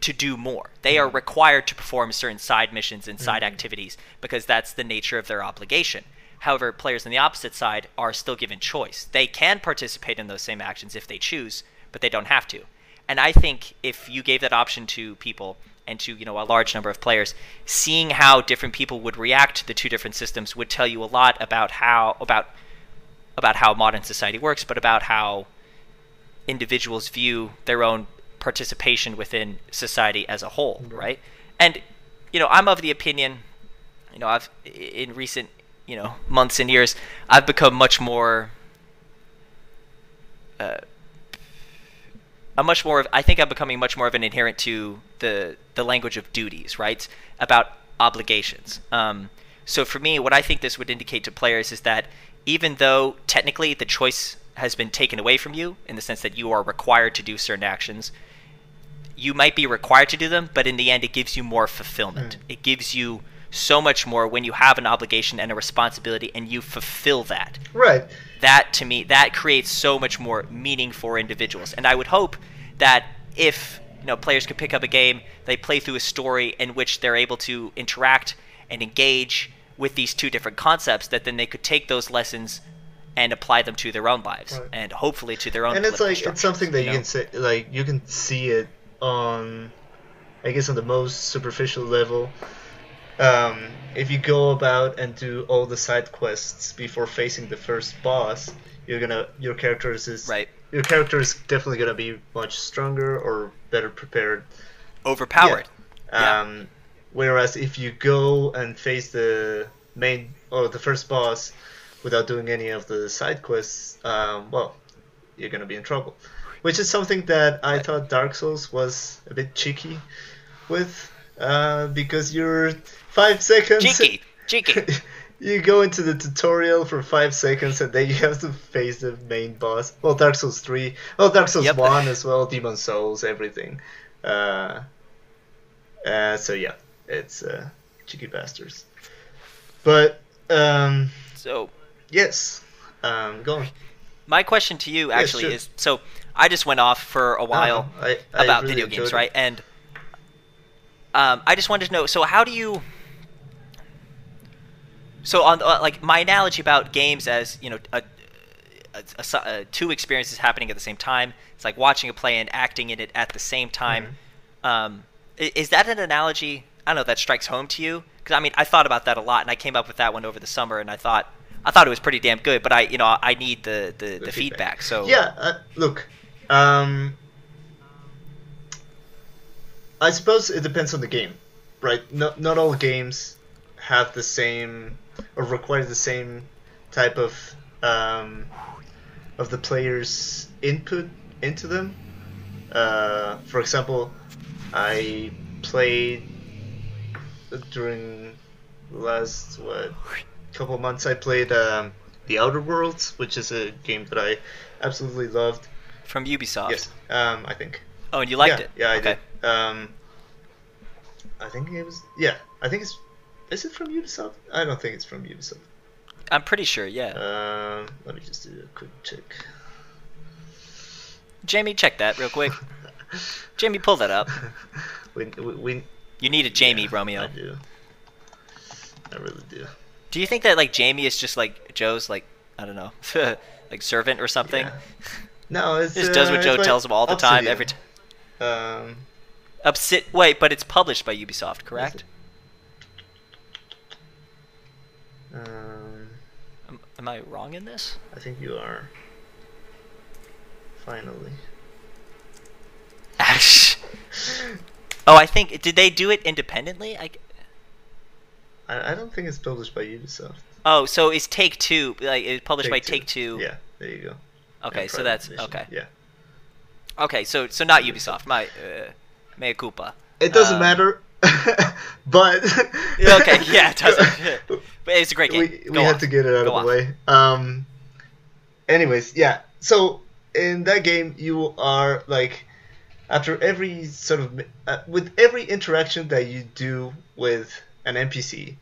B: to do more. They are required to perform certain side missions and side activities because that's the nature of their obligation. However, players on the opposite side are still given choice. They can participate in those same actions if they choose, but they don't have to. And I think if you gave that option to people and to you know a large number of players, seeing how different people would react to the two different systems would tell you a lot about how about about how modern society works, but about how individuals view their own participation within society as a whole, right? And you know, I'm of the opinion, you know, I've in recent you know months and years, I've become much more. Uh, I'm much more of I think I'm becoming much more of an adherent to the the language of duties, right? About obligations. Um, so for me, what I think this would indicate to players is that even though technically the choice has been taken away from you in the sense that you are required to do certain actions, you might be required to do them, but in the end, it gives you more fulfillment. It gives you so much more when you have an obligation and a responsibility and you fulfill that
A: Right.
B: that to me that creates so much more meaning for individuals and i would hope that if you know players could pick up a game they play through a story in which they're able to interact and engage with these two different concepts that then they could take those lessons and apply them to their own lives
A: Right.
B: and hopefully to their own
A: and it's like it's something that you,
B: know?
A: can say like you can see it on i guess on the most superficial level um, if you go about and do all the side quests before facing the first boss you're gonna your character is
B: Right.
A: your character is definitely gonna be much stronger or better prepared
B: overpowered Yeah.
A: um, whereas if you go and face the main or the first boss without doing any of the side quests, um, well, you're gonna be in trouble. Which is something that I thought Dark Souls was a bit cheeky with, uh, because you're five seconds.
B: cheeky cheeky
A: you go into the tutorial for five seconds and then you have to face the main boss. Well, Dark Souls 3. Oh, Dark Souls
B: Yep.
A: 1 as well, Demon Souls, everything. Uh, uh, so yeah, it's uh, cheeky bastards. But, um,
B: so
A: yes, um, go on.
B: my question to you actually
A: sure.
B: is so I just went off for a while
A: No, I- I
B: about
A: really
B: video games,
A: it.
B: right? And um, I just wanted to know. So how do you? So on uh, like my analogy about games as you know a, a, a, so- uh, two experiences happening at the same time. It's like watching a play and acting in it at the same time.
A: Mm-hmm.
B: Um, is that an analogy? I don't know that strikes home to you because I mean I thought about that a lot and I came up with that one over the summer and I thought I thought it was pretty damn good. But I you know I need the the, the, feedback. So
A: yeah, uh, look, um, I suppose it depends on the game, right? Not not all games have the same or require the same type of um, of the player's input into them. Uh, for example, I played during the last what couple of months. I played um, the Outer Worlds, which is a game that I absolutely loved.
B: from Ubisoft.
A: Yes, um, I think.
B: Oh, and you liked
A: yeah,
B: it?
A: Yeah, I
B: okay.
A: did. Um, I think it was. Yeah, I think it's. Is it from Ubisoft? I don't think it's from Ubisoft.
B: I'm pretty sure. Yeah.
A: Um, let me just do a quick check.
B: Jamie, check that real quick. Jamie, pull that up.
A: we, we, we,
B: You need a Jamie,
A: yeah,
B: Romeo.
A: I do. I really do.
B: Do you think that like Jamie is just like Joe's like I don't know, like servant or something?
A: Yeah. No, it's
B: Just does
A: uh,
B: what Joe tells him all the time, every time.
A: Um,
B: Upsit. Wait, but it's published by Ubisoft, correct?
A: um,
B: Am, am I wrong in this?
A: I think you are. Finally. Ash.
B: oh, I think did they do it independently? I,
A: I, I don't think it's published by Ubisoft.
B: oh, so it's Take Two like it's published by
A: Take-Two.
B: Take Two?
A: Yeah, there you go.
B: Okay,
A: And
B: so that's okay.
A: Yeah.
B: Okay, so so not Ubisoft. My uh, mea culpa.
A: It doesn't
B: Um,
A: matter, but
B: okay, yeah, it doesn't. But it's a great game.
A: we, we had to get it out
B: Go
A: of the
B: on.
A: way. Um. Anyways, yeah. So in that game, you are like, after every sort of uh, with every interaction that you do with an NPC,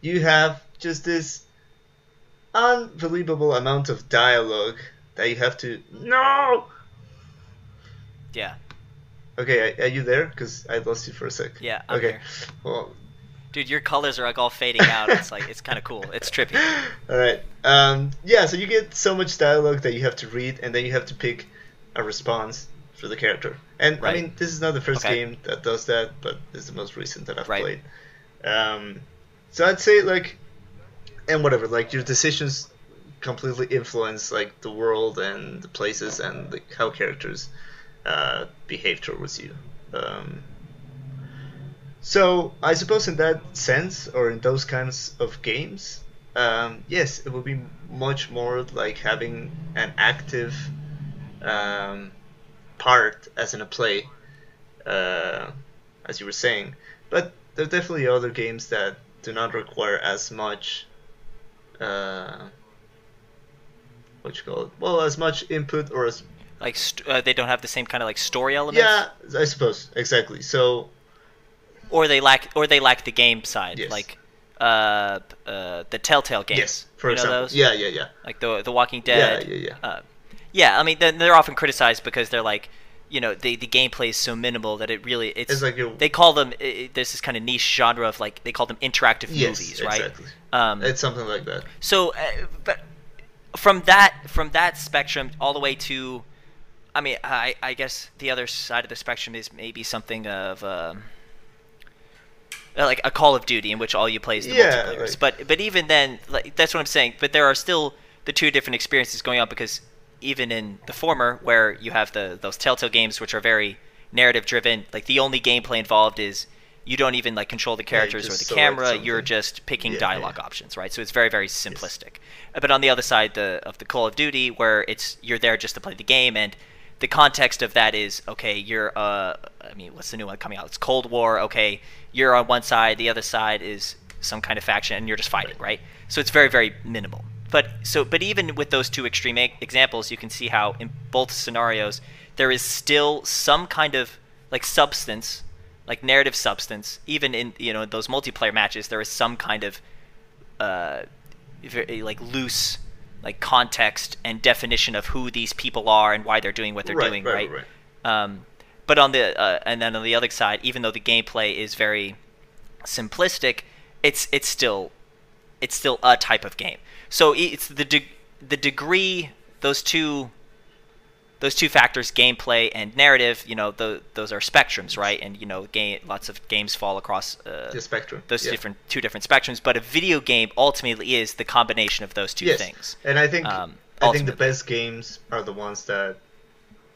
A: you have just this unbelievable amount of dialogue that you have to no.
B: Yeah,
A: Okay, are, you there? Because I lost you for a sec.
B: yeah. I'm
A: okay.
B: here.
A: Well,
B: Dude, your colors are like all fading out. It's like it's kind of cool. It's trippy.
A: All right. Um, yeah, so you get so much dialogue that you have to read, and then you have to pick a response for the character. And
B: Right.
A: I mean, this is not the first
B: Okay.
A: game that does that, but it's the most recent that I've
B: Right.
A: played. Um, so I'd say like, and whatever, like your decisions completely influence like the world and the places and like how characters uh, behave towards you. Um, so I suppose in that sense, or in those kinds of games, um, yes, it would be much more like having an active um, part as in a play, uh, as you were saying. But there are definitely other games that do not require as much. Uh, what you call it? Well, as much input or as
B: Like st- uh, they don't have the same kind of like story elements.
A: yeah, I suppose exactly. So
B: Or they lack or they lack the game side.
A: Yes.
B: Like uh, uh, the Telltale games.
A: yes, for
B: you
A: example,
B: those?
A: yeah, yeah, yeah.
B: Like the the Walking Dead.
A: Yeah, yeah, yeah.
B: Uh, yeah, I mean they're, they're often criticized because they're like, you know, the the gameplay is so minimal that it really it's,
A: It's like your-
B: they call them i i- there's this kind of niche genre of like they call them interactive
A: Yes,
B: movies, right?
A: exactly.
B: Um,
A: It's something like that.
B: so, uh, but from that from that spectrum all the way to, I mean, I I guess the other side of the spectrum is maybe something of. Um, uh, like a Call of Duty in which all you play is the
A: Yeah,
B: multiplayers. But but even then, like that's what I'm saying. But there are still the two different experiences going on because even in the former, where you have the those Telltale games which are very narrative driven, like the only gameplay involved is you don't even like control the
A: Yeah,
B: characters or the camera. You're just picking
A: Yeah,
B: dialogue
A: yeah.
B: options, right? So it's very very simplistic. Uh, But on the other side, the of the Call of Duty, where it's you're there just to play the game and the context of that is okay. You're uh, I mean, what's the new one coming out? It's Cold War. Okay, you're on one side, the other side is some kind of faction, and you're just fighting, right? So it's very very minimal. But so, but even with those two extreme e- examples, you can see how in both scenarios there is still some kind of like substance, like narrative substance. Even in you know those multiplayer matches, there is some kind of uh, very, like loose like context and definition of who these people are and why they're doing what they're
A: Right,
B: doing,
A: right,
B: right?
A: right.
B: Um, but on the uh, and then on the other side, even though the gameplay is very simplistic, it's it's still it's still a type of game. So it's the de- the degree those two those two factors, gameplay and narrative. You know, the, those are spectrums, right? And you know, game lots of games fall across uh,
A: The spectrum.
B: those
A: yeah.
B: different two different spectrums. But a video game ultimately is the combination of those two
A: yes.
B: things.
A: And I think
B: Um,
A: I think the best games are the ones that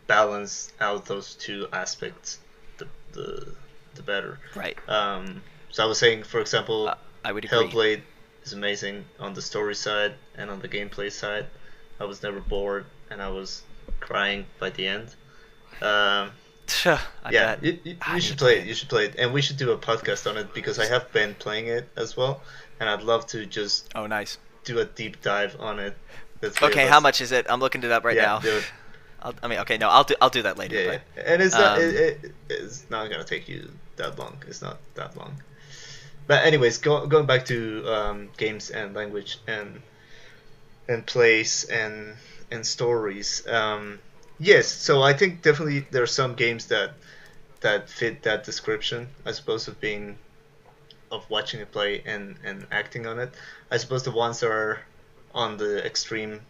A: balance out those two aspects. The the the better.
B: Right.
A: Um, so I was saying, for example,
B: Uh, I would agree.
A: Hellblade is amazing on the story side and on the gameplay side. I was never bored, and I was crying by the end. Um, yeah, you, you, you should play it. You should play it, and we should do a podcast on it because I have been playing it as well, and I'd love to just
B: Oh, nice.
A: do a deep dive on it. the three of
B: Okay, how much is it? I'm looking it up right
A: yeah,
B: now.
A: do it.
B: I'll, I mean, okay, no, I'll do I'll do that later.
A: Yeah,
B: but,
A: yeah. and it's not
B: um,
A: it, it, it's not gonna take you that long. It's not that long. But anyways, go, going back to um, games and language and and plays and and stories. Um, yes, so I think definitely there are some games that that fit that description. I suppose of being of watching it play and and acting on it. I suppose the ones that are on the extreme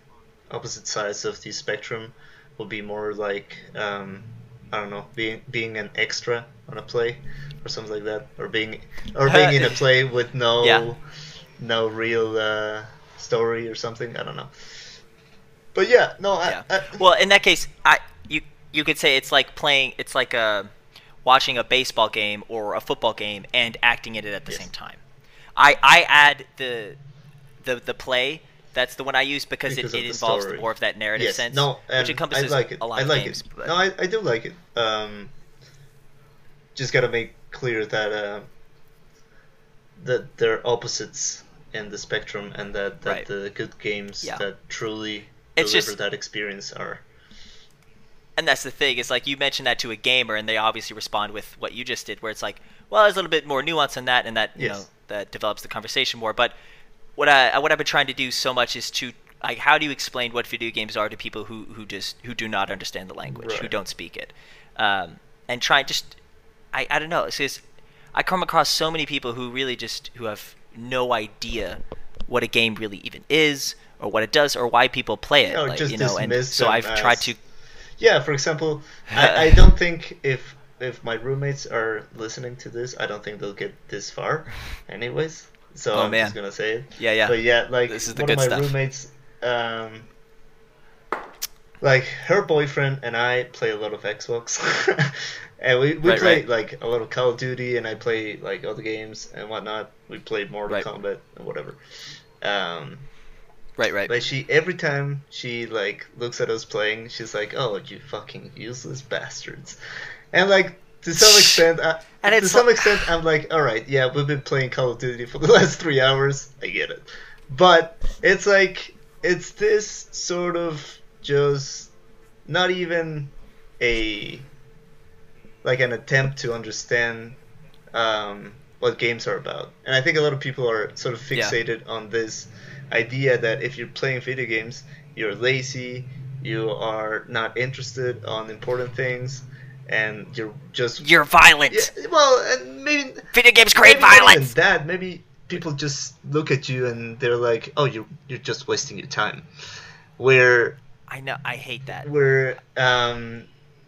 A: opposite sides of the spectrum will be more like um, I don't know, being being an extra on a play or something like that, or being or being in a play with no
B: Yeah.
A: no real uh, story or something. I don't know. But yeah, no, I,
B: yeah.
A: I,
B: well, in that case, I you you could say it's like playing. It's like a watching a baseball game or a football game and acting in it at the
A: Yes.
B: same time. I I add the the the play. That's the one I use because,
A: Because
B: it, it
A: the
B: involves
A: story.
B: more of that narrative
A: yes,
B: sense,
A: no,
B: which encompasses
A: I like it.
B: a lot
A: I
B: of games.
A: it.
B: but-
A: No, I, I do like it. Um, just gotta make clear that uh, that they're opposites in the spectrum, and that, that
B: Right.
A: the good games
B: Yeah.
A: that truly
B: It's
A: deliver
B: just-
A: that experience are.
B: and that's the thing is like you mention that to a gamer and they obviously respond with what you just did where it's like well there's a little bit more nuance in that and that you
A: Yes.
B: know that develops the conversation more but what i what i've been trying to do so much is to like how do you explain what video games are to people who who just who do not understand the language who don't speak it um, and try just i i don't know it's just i come across so many people who really just who have no idea what a game really even is or what it does or why people play it
A: Or
B: like,
A: just
B: you know and so i've tried to
A: Yeah, for example, I, I don't think if if my roommates are listening to this, I don't think they'll get this far, anyways. So
B: Oh,
A: I'm
B: man.
A: just gonna say it.
B: yeah yeah
A: But yeah, like
B: This is the
A: one
B: good
A: of my
B: stuff.
A: roommates, um, like her boyfriend and I play a lot of Xbox, and we, we
B: Right,
A: play
B: right.
A: like a lot of Call of Duty, and I play like other games and whatnot. We play Mortal
B: Right.
A: Kombat and whatever. Um,
B: right right
A: but she every time she like looks at us playing, she's like, "Oh, you fucking useless bastards," and like to some extent, I,
B: And
A: to some
B: like-
A: extent, I'm like, "All right, yeah, we've been playing Call of Duty for the last three hours. I get it," but it's like it's this sort of just not even a like an attempt to understand um, what games are about. And I think a lot of people are sort of
B: Yeah.
A: fixated on this idea that if you're playing video games, you're lazy, you are not interested on important things, and you're just
B: You're violent.
A: yeah, well, and maybe
B: Video games create violence.
A: that maybe people just look at you and they're like, "Oh, you're you're just wasting your time." Where
B: I know. I hate that.
A: where um,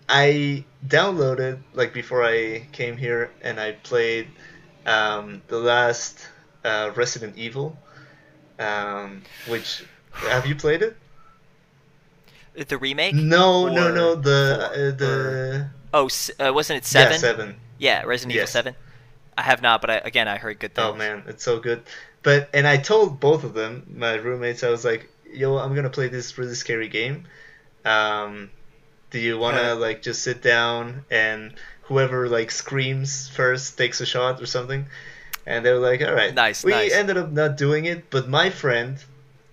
A: I downloaded like before I came here and I played um, the last uh, Resident Evil, um, which have you played it?
B: The remake?
A: No, no,
B: Or
A: no. The uh, the
B: Oh, uh, wasn't it seven?
A: yeah seven.
B: Yeah, Resident Evil Seven. I have not, but I, again, I heard good things.
A: Oh man, it's so good. But and I told both of them, my roommates, I was like, "Yo, I'm gonna play this really scary game. Um, do you wanna
B: Uh.
A: like just sit down and whoever like screams first takes a shot or something?" And they were like, "All right."
B: Nice,
A: We
B: nice.
A: ended up not doing it, but my friend,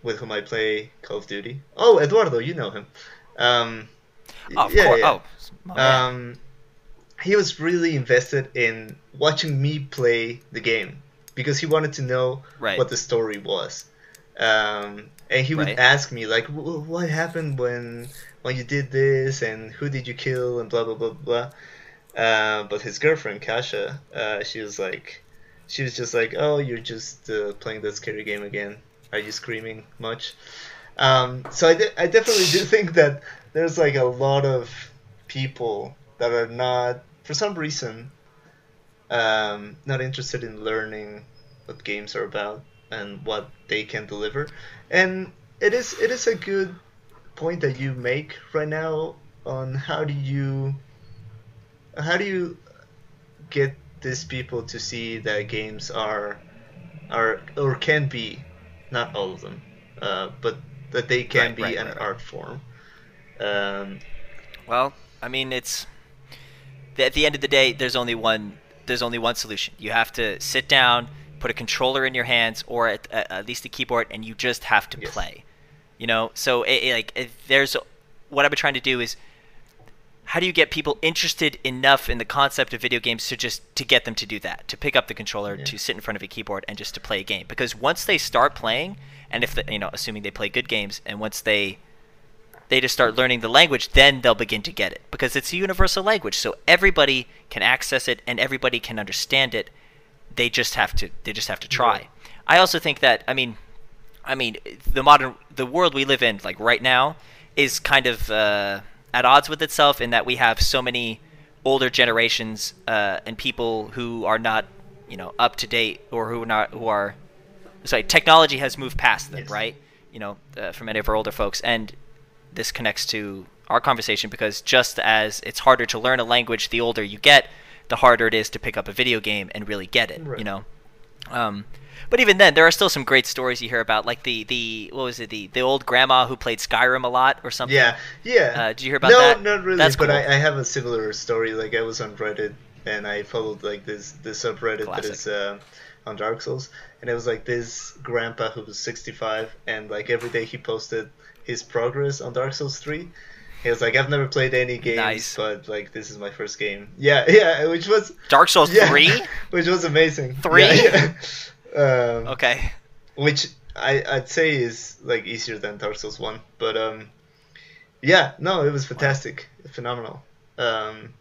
A: with whom I play Call of Duty, oh Eduardo, you know him. Um,
B: Oh, of
A: yeah,
B: course.
A: yeah.
B: Oh.
A: Um, he was really invested in watching me play the game because he wanted to know
B: Right.
A: what the story was. Um, and he would
B: Right.
A: ask me like, "Wh- "What happened when when you did this, and who did you kill, and blah blah blah blah." Uh, but his girlfriend Kasha, uh, she was like, she was just like, "Oh, you're just uh, playing that scary game again. Are you screaming much?" Um, so I, de- I definitely do think that there's like a lot of people that are not, for some reason, um, not interested in learning what games are about and what they can deliver. And it is it is a good point that you make right now on how do you how do you get these people to see that games are are or can be not all of them uh, but that they can
B: Right,
A: be
B: right,
A: an
B: right,
A: art form um,
B: Well, I mean, it's at the end of the day, there's only one. There's only one solution. You have to sit down, put a controller in your hands, or at, at least a keyboard, and you just have to
A: Yes.
B: play. You know, so it, it, like if there's what I've been trying to do is how do you get people interested enough in the concept of video games to just to get them to do that to pick up the controller
A: Yeah.
B: to sit in front of a keyboard and just to play a game because once they start playing and if the, you know assuming they play good games and once they they just start learning the language then they'll begin to get it because it's a universal language so everybody can access it and everybody can understand it they just have to they just have to try
A: Right.
B: i also think that i mean i mean the modern the world we live in like right now is kind of uh, at odds with itself in that we have so many older generations uh, and people who are not you know up to date or who are not who are sorry technology has moved past them
A: Yes.
B: right you know uh, for many of our older folks and this connects to our conversation because just as it's harder to learn a language the older you get the harder it is to pick up a video game and really get it
A: Right.
B: you know um, but even then there are still some great stories you hear about like the the what was it the the old grandma who played skyrim a lot or something
A: yeah yeah
B: Uh, did you hear about
A: no
B: that?
A: No, not really
B: That's
A: but
B: cool.
A: I, I have a similar story like i was on reddit and i followed like this this subreddit that
B: Classic.
A: is uh, on dark souls and it was like this grandpa who was 65 and like every day he posted his progress on dark souls 3 he was like i've never played any games
B: Nice.
A: but like this is my first game yeah yeah which was
B: dark souls
A: yeah,
B: 3
A: which was amazing
B: Three?
A: yeah, yeah. Um,
B: okay.
A: which I, I'd say is like easier than Dark Souls one, but um, yeah, no, it was fantastic, phenomenal, um,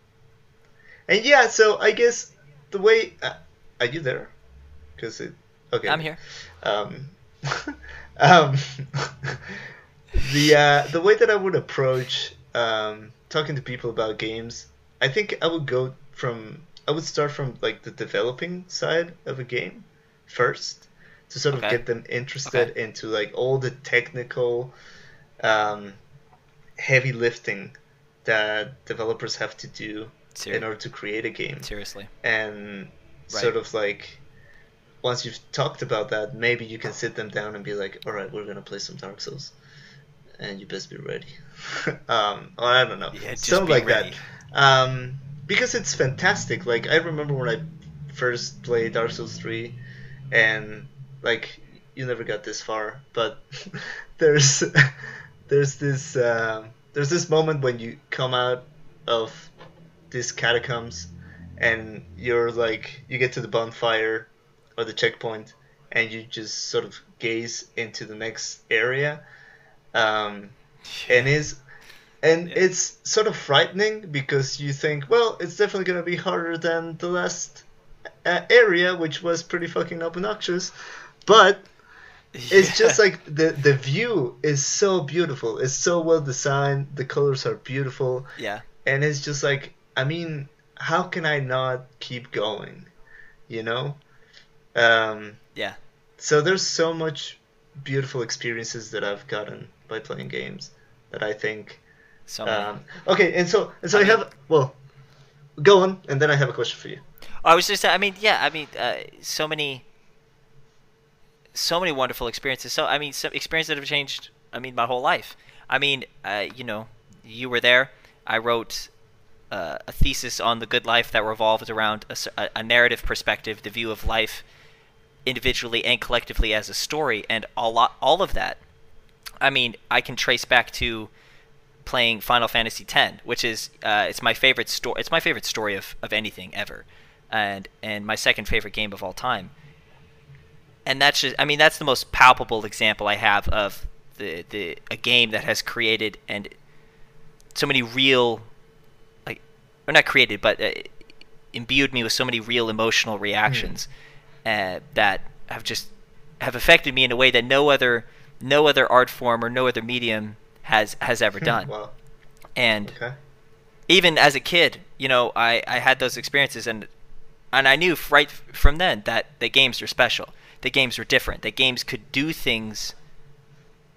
A: and yeah, so I guess the way uh, are you there? Because it okay,
B: i'm here.
A: Um, um, the uh, the way that I would approach um, talking to people about games, I think I would go from I would start from like the developing side of a game first to sort of get them interested into like all the technical um, heavy lifting that developers have to do in order to create a game
B: seriously
A: and
B: Right.
A: sort of like once you've talked about that, maybe you can sit them down and be like, "All right, we're gonna play some Dark Souls, and you best be ready." um, or I don't know,
B: Yeah,
A: something like
B: ready.
A: that. Um, because it's fantastic. Like I remember when I first played Dark Souls three, and like you never got this far, but there's there's this um there's this moment when you come out of these catacombs and you're like you get to the bonfire or the checkpoint and you just sort of gaze into the next area um, and is and
B: Yeah.
A: it's sort of frightening because you think well it's definitely going to be harder than the last uh, area which was pretty fucking obnoxious but it's just like the the view is so beautiful. It's so well designed. The colors are beautiful.
B: Yeah.
A: And it's just like i mean how can i not keep going you know? Um
B: yeah.
A: so there's so much beautiful experiences that i've gotten by playing games that i think
B: so
A: um okay and so and so i,
B: I mean-
A: have well go on and then i have a question for you
B: I was just, I mean, yeah, I mean, uh, so many, so many wonderful experiences. So, I mean, some experiences that have changed, I mean, my whole life. I mean, uh, you know, you were there. I wrote uh, a thesis on the good life that revolved around a narrative perspective, the view of life individually and collectively as a story, and a lot, all of that. I mean, I can trace back to playing Final Fantasy X, which is uh, it's my favorite story. It's my favorite story of, of anything ever, and and my second favorite game of all time. And that's just, I mean, that's the most palpable example I have of the the a game that has created and so many real like or not created but uh, imbued me with so many real emotional reactions
A: Hmm.
B: uh, that have just have affected me in a way that no other no other art form or no other medium has has ever done
A: Wow.
B: and
A: Okay.
B: even as a kid, you know, I, I had those experiences and and I knew right from then that the games were special. The games were different. The games could do things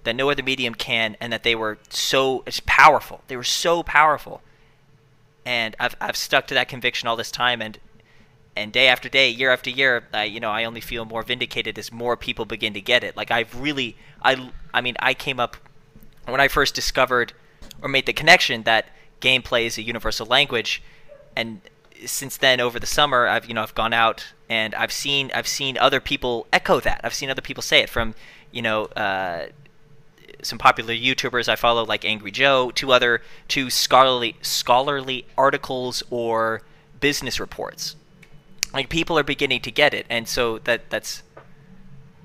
B: that no other medium can, and that they were so it's powerful. They were so powerful, and I've I've stuck to that conviction all this time, and and day after day, year after year, I you know I only feel more vindicated as more people begin to get it. Like I've really I I mean I came up when I first discovered or made the connection that gameplay is a universal language, and since then over the summer I've you know I've gone out and I've seen I've seen other people echo that. I've seen other people say it from you know. Uh, some popular YouTubers I follow, like Angry Joe, to other to scholarly scholarly articles or business reports. Like people are beginning to get it, and so that that's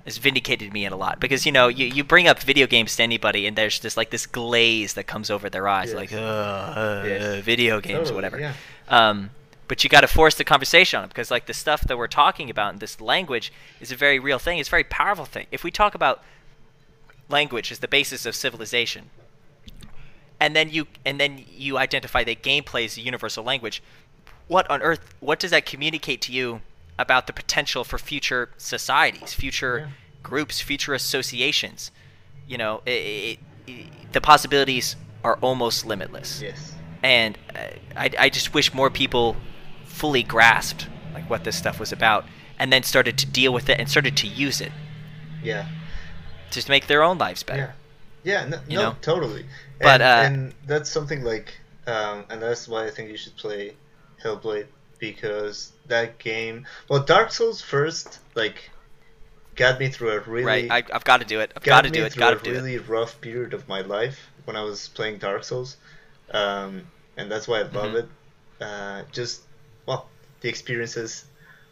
B: has vindicated me in a lot because you know you, you bring up video games to anybody and there's just like this glaze that comes over their eyes
A: Yes.
B: like uh,
A: Yes.
B: video games
A: Totally,
B: or whatever
A: yeah.
B: um, but you got to force the conversation on it because like the stuff that we're talking about in this language is a very real thing it's a very powerful thing if we talk about language as the basis of civilization and then you and then you identify that gameplay is a universal language what on earth what does that communicate to you about the potential for future societies future
A: Yeah.
B: groups future associations you know it, it, it, the possibilities are almost limitless
A: Yes.
B: and uh, I, I just wish more people fully grasped like what this stuff was about and then started to deal with it and started to use it
A: Yeah.
B: to make their own lives better
A: Yeah. Yeah. No,
B: You
A: no
B: know?
A: totally.
B: But,
A: and,
B: uh,
A: and that's something like, um, and that's why I think you should play Hellblade because that game. Well, Dark Souls first, like, got me through a really
B: right I, i've got to do it i've
A: got
B: to do it got to
A: a
B: do it
A: really rough period of my life when I was playing Dark Souls, um, and that's why I love
B: Mhm.
A: it. Uh, just the experiences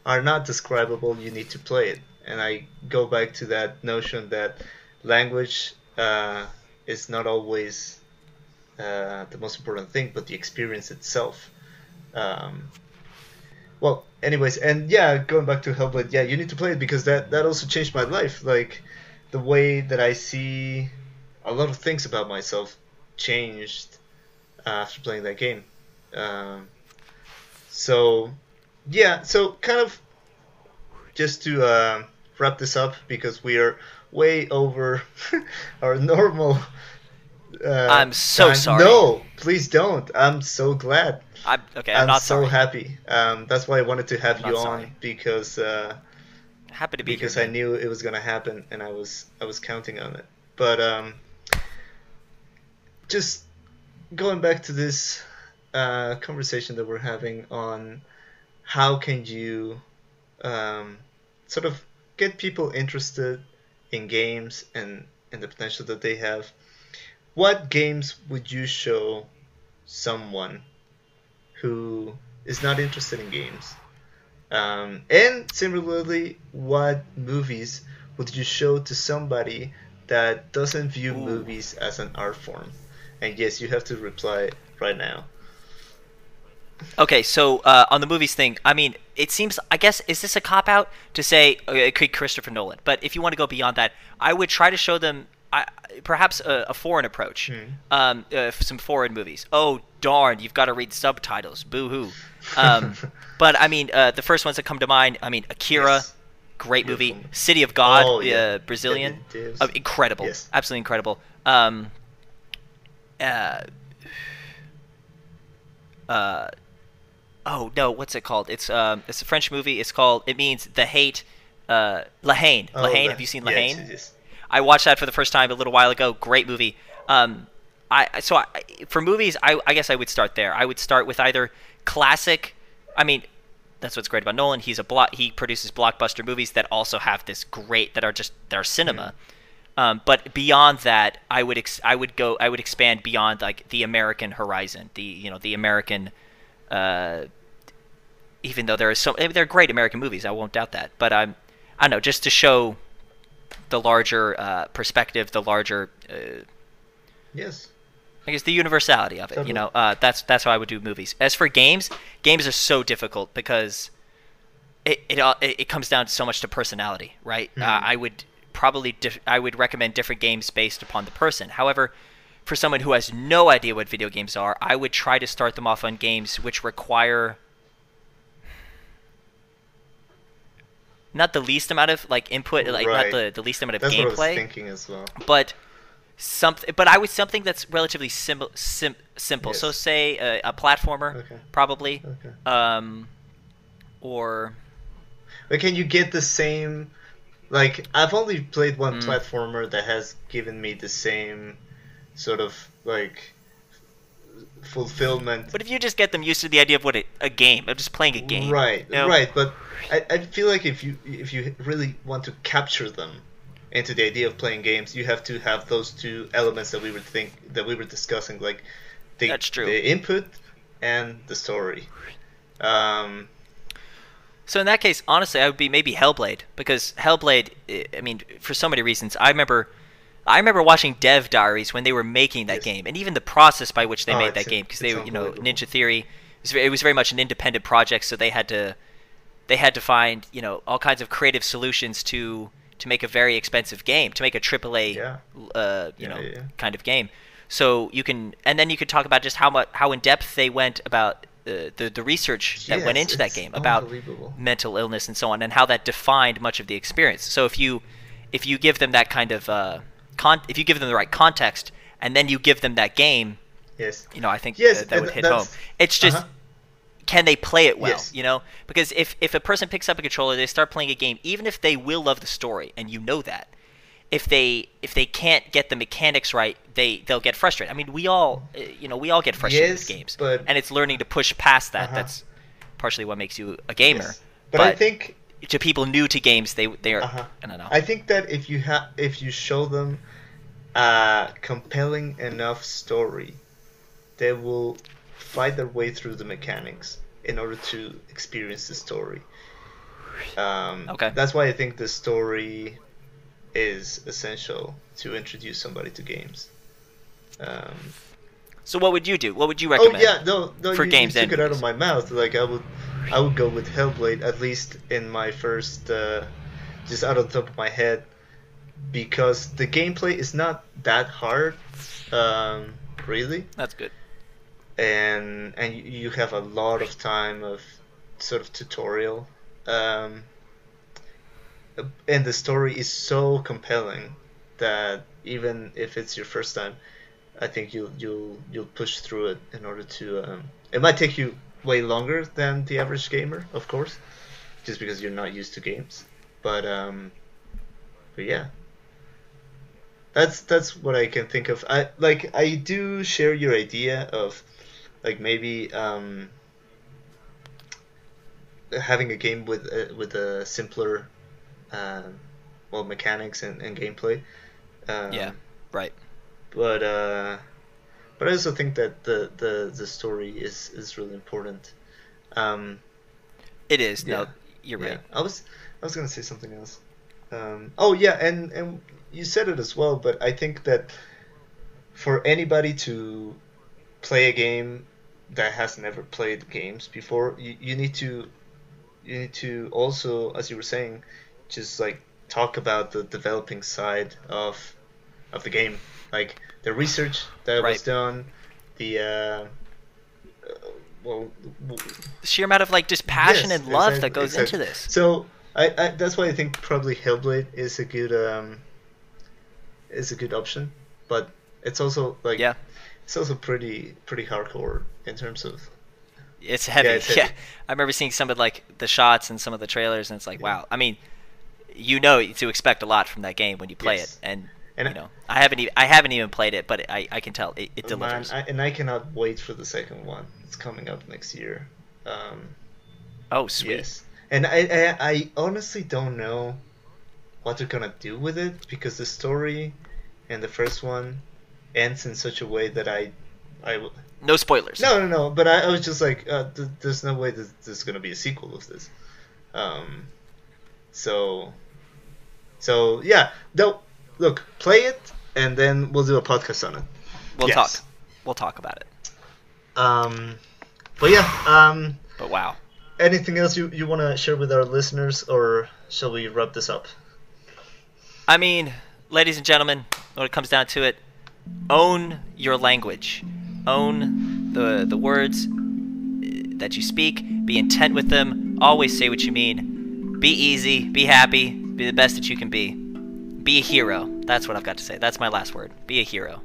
A: are not describable. You need to play it, and I go back to that notion that language uh, is not always uh, the most important thing, but the experience itself. Um, well, anyways, and yeah, going back to Hellblade, yeah, you need to play it because that that also changed my life. Like the way that I see a lot of things about myself changed after playing that game. Um, so yeah, so kind of just to uh, wrap this up because we are way over our normal. Uh,
B: I'm so
A: time.
B: sorry.
A: No, please don't. I'm so glad.
B: I'm, okay i'm,
A: I'm
B: not
A: so
B: sorry
A: happy. Um, that's why I wanted to have
B: I'm
A: you on
B: sorry.
A: because uh,
B: happy to be
A: because
B: here
A: I knew it was gonna happen and I was I was counting on it. But um, just going back to this uh, conversation that we're having on how can you um, sort of get people interested in games and and the potential that they have. What games would you show someone who is not interested in games? Um, and similarly, what movies would you show to somebody that doesn't view
B: Ooh.
A: movies as an art form? And yes, you have to reply right now.
B: Okay, so uh, on the movies thing, I mean, it seems. I guess is this a cop out to say uh, could Christopher Nolan? But if you want to go beyond that, I would try to show them, I, perhaps a, a foreign approach,
A: Hmm.
B: um, uh, some foreign movies. Oh darn, you've got to read subtitles. Boo hoo. Um, but I mean, uh, the first ones that come to mind. I mean, Akira,
A: Yes.
B: great movie.
A: Beautiful.
B: City of God,
A: Oh, yeah.
B: uh, Brazilian,
A: Yeah, it is.
B: uh, incredible,
A: Yes.
B: absolutely incredible. Um, uh, uh, oh no, what's it called? It's um, it's a French movie. It's called. It means the hate. Uh, La Haine.
A: Oh,
B: La Haine. Have you seen La Haine?
A: yes, yes.
B: I watched that for the first time a little while ago. Great movie. Um, I so I, for movies, I, I guess I would start there. I would start with either classic. I mean, that's what's great about Nolan. He's a block. He produces blockbuster movies that also have this great that are just that are cinema. Um, but beyond that, I would ex- I would go I would expand beyond like the American horizon. The you know the American. Uh, even though there are so I mean, they're great American movies, I won't doubt that. But I'm I don't know just to show the larger uh, perspective, the larger, uh,
A: Yes.
B: I guess, the universality of it.
A: Totally.
B: You know, uh, that's that's how I would do movies. As for games, games are so difficult because it it all- it, comes down so much to personality, right? Uh,
A: Mhm.
B: I would probably dif- I would recommend different games based upon the person. However, for someone who has no idea what video games are, I would try to start them off on games which require not the least amount of like input, like
A: Right.
B: not the, the least amount of
A: That's what I was
B: gameplay,
A: thinking as well.
B: but something. But I would something that's relatively sim- sim- simple. So say a, a platformer,
A: Okay.
B: probably,
A: Okay.
B: um, or
A: But can you get the same? Like I've only played one
B: Mm.
A: platformer that has given me the same sort of like fulfillment.
B: But if you just get them used to the idea of what it, a game, of just playing a game,
A: Right,
B: you know?
A: right. But I, I feel like if you if you really want to capture them into the idea of playing games, you have to have those two elements that we were think that we were discussing, like the
B: That's true.
A: the input and the story. Um,
B: So in that case, honestly, I would be maybe Hellblade because Hellblade. I- I mean, for so many reasons. I remember, I remember watching Dev Diaries when they were making that
A: Yes.
B: game, and even the process by which they
A: Oh,
B: made that game because they, you know. Ninja Theory. It was, very, it was very much an independent project, so they had to, they had to find you know all kinds of creative solutions to to make a very expensive game, to make a AAA,
A: Yeah.
B: uh, you
A: Yeah,
B: know,
A: yeah,
B: kind of game. So you can, and then you could talk about just how much, how in depth they went about uh, the the research that went into that game about mental illness and so on, and how that defined much of the experience. So if you if you give them that kind of uh, con- if you give them the right context, and then you give them that game,
A: Yes.
B: you know, I think
A: Yes,
B: that, that would hit home. It's just
A: uh-huh.
B: can they play it well?
A: Yes.
B: You know, because if if a person picks up a controller, they start playing a game, even if they will love the story, and you know that. If they if they can't get the mechanics right, they they'll get frustrated. I mean, we all uh, you know we all get frustrated
A: Yes,
B: with games,
A: but-
B: and it's learning to push past that.
A: Uh-huh.
B: That's partially what makes you a gamer.
A: Yes. But, I think
B: to people new to games, they they are
A: Uh-huh.
B: I don't know.
A: I think that if you have if you show them a compelling enough story, they will fight their way through the mechanics in order to experience the story. Um,
B: Okay.
A: That's why I think the story is essential to introduce somebody to games. Um,
B: so what would you do? What would you recommend?
A: oh yeah, no, no,
B: for
A: you,
B: games
A: you took it out of my mouth. Like I would, I would go with Hellblade at least in my first, uh, just out of the top of my head, because the gameplay is not that hard, um, really,
B: That's good.
A: and and you- have a lot of time of sort of tutorial, um, and the story is so compelling that even if it's your first time, I think you'll you'll you'll push through it in order to. Um, it might take you way longer than the average gamer, of course, just because you're not used to games. But um, but yeah, that's that's what I can think of. I like I do share your idea of like maybe um, having a game with a, with a simpler um, well mechanics and, and gameplay. Um,
B: Yeah. Right.
A: but uh, but I also think that the, the, the story is, is really important. Um,
B: It is. No,
A: Yeah.
B: you're
A: yeah,
B: right.
A: I was I was gonna say something else. Um, oh yeah, and and you said it as well, but I think that for anybody to play a game that has never played games before, you, you need to you need to also, as you were saying, just like talk about the developing side of of the game, like the research that was done, the uh, uh, well,
B: The sheer amount of like just passion
A: Yes,
B: and love
A: exact-
B: that goes
A: exactly.
B: into this.
A: So I, I that's why I think probably Hellblade is a good um is a good option, but it's also like
B: Yeah.
A: it's also pretty pretty hardcore in terms of
B: It's heavy. Yeah,
A: it's heavy.
B: I remember seeing some of like the shots and some of the trailers, and it's like, wow. I mean, you know to expect a lot from that game when you play
A: Yes.
B: it, and,
A: And
B: you
A: I-
B: know, I haven't even I haven't even played it, but I, I can tell it, it
A: Oh, man,
B: delivers.
A: I, and I cannot wait for the second one. It's coming up next year. Um,
B: oh, sweet.
A: Yes, and I, I I honestly don't know what they're gonna do with it because the story and the first one ends in such a way that I I
B: No spoilers.
A: no no no but I, I was just like uh, th- there's no way that there's gonna be a sequel of this, um, so So yeah, though, look, play it, and then we'll do a podcast on it.
B: We'll
A: Yes.
B: talk. We'll talk about it.
A: Um, but yeah, um,
B: But wow.
A: anything else you, you want to share with our listeners, or shall we wrap this up?
B: I mean, ladies and gentlemen, when it comes down to it, own your language. Own the the words uh, that you speak. Be intent with them. Always say what you mean. Be easy. Be happy. Be the best that you can be. Be a hero. That's what I've got to say. That's my last word. Be a hero.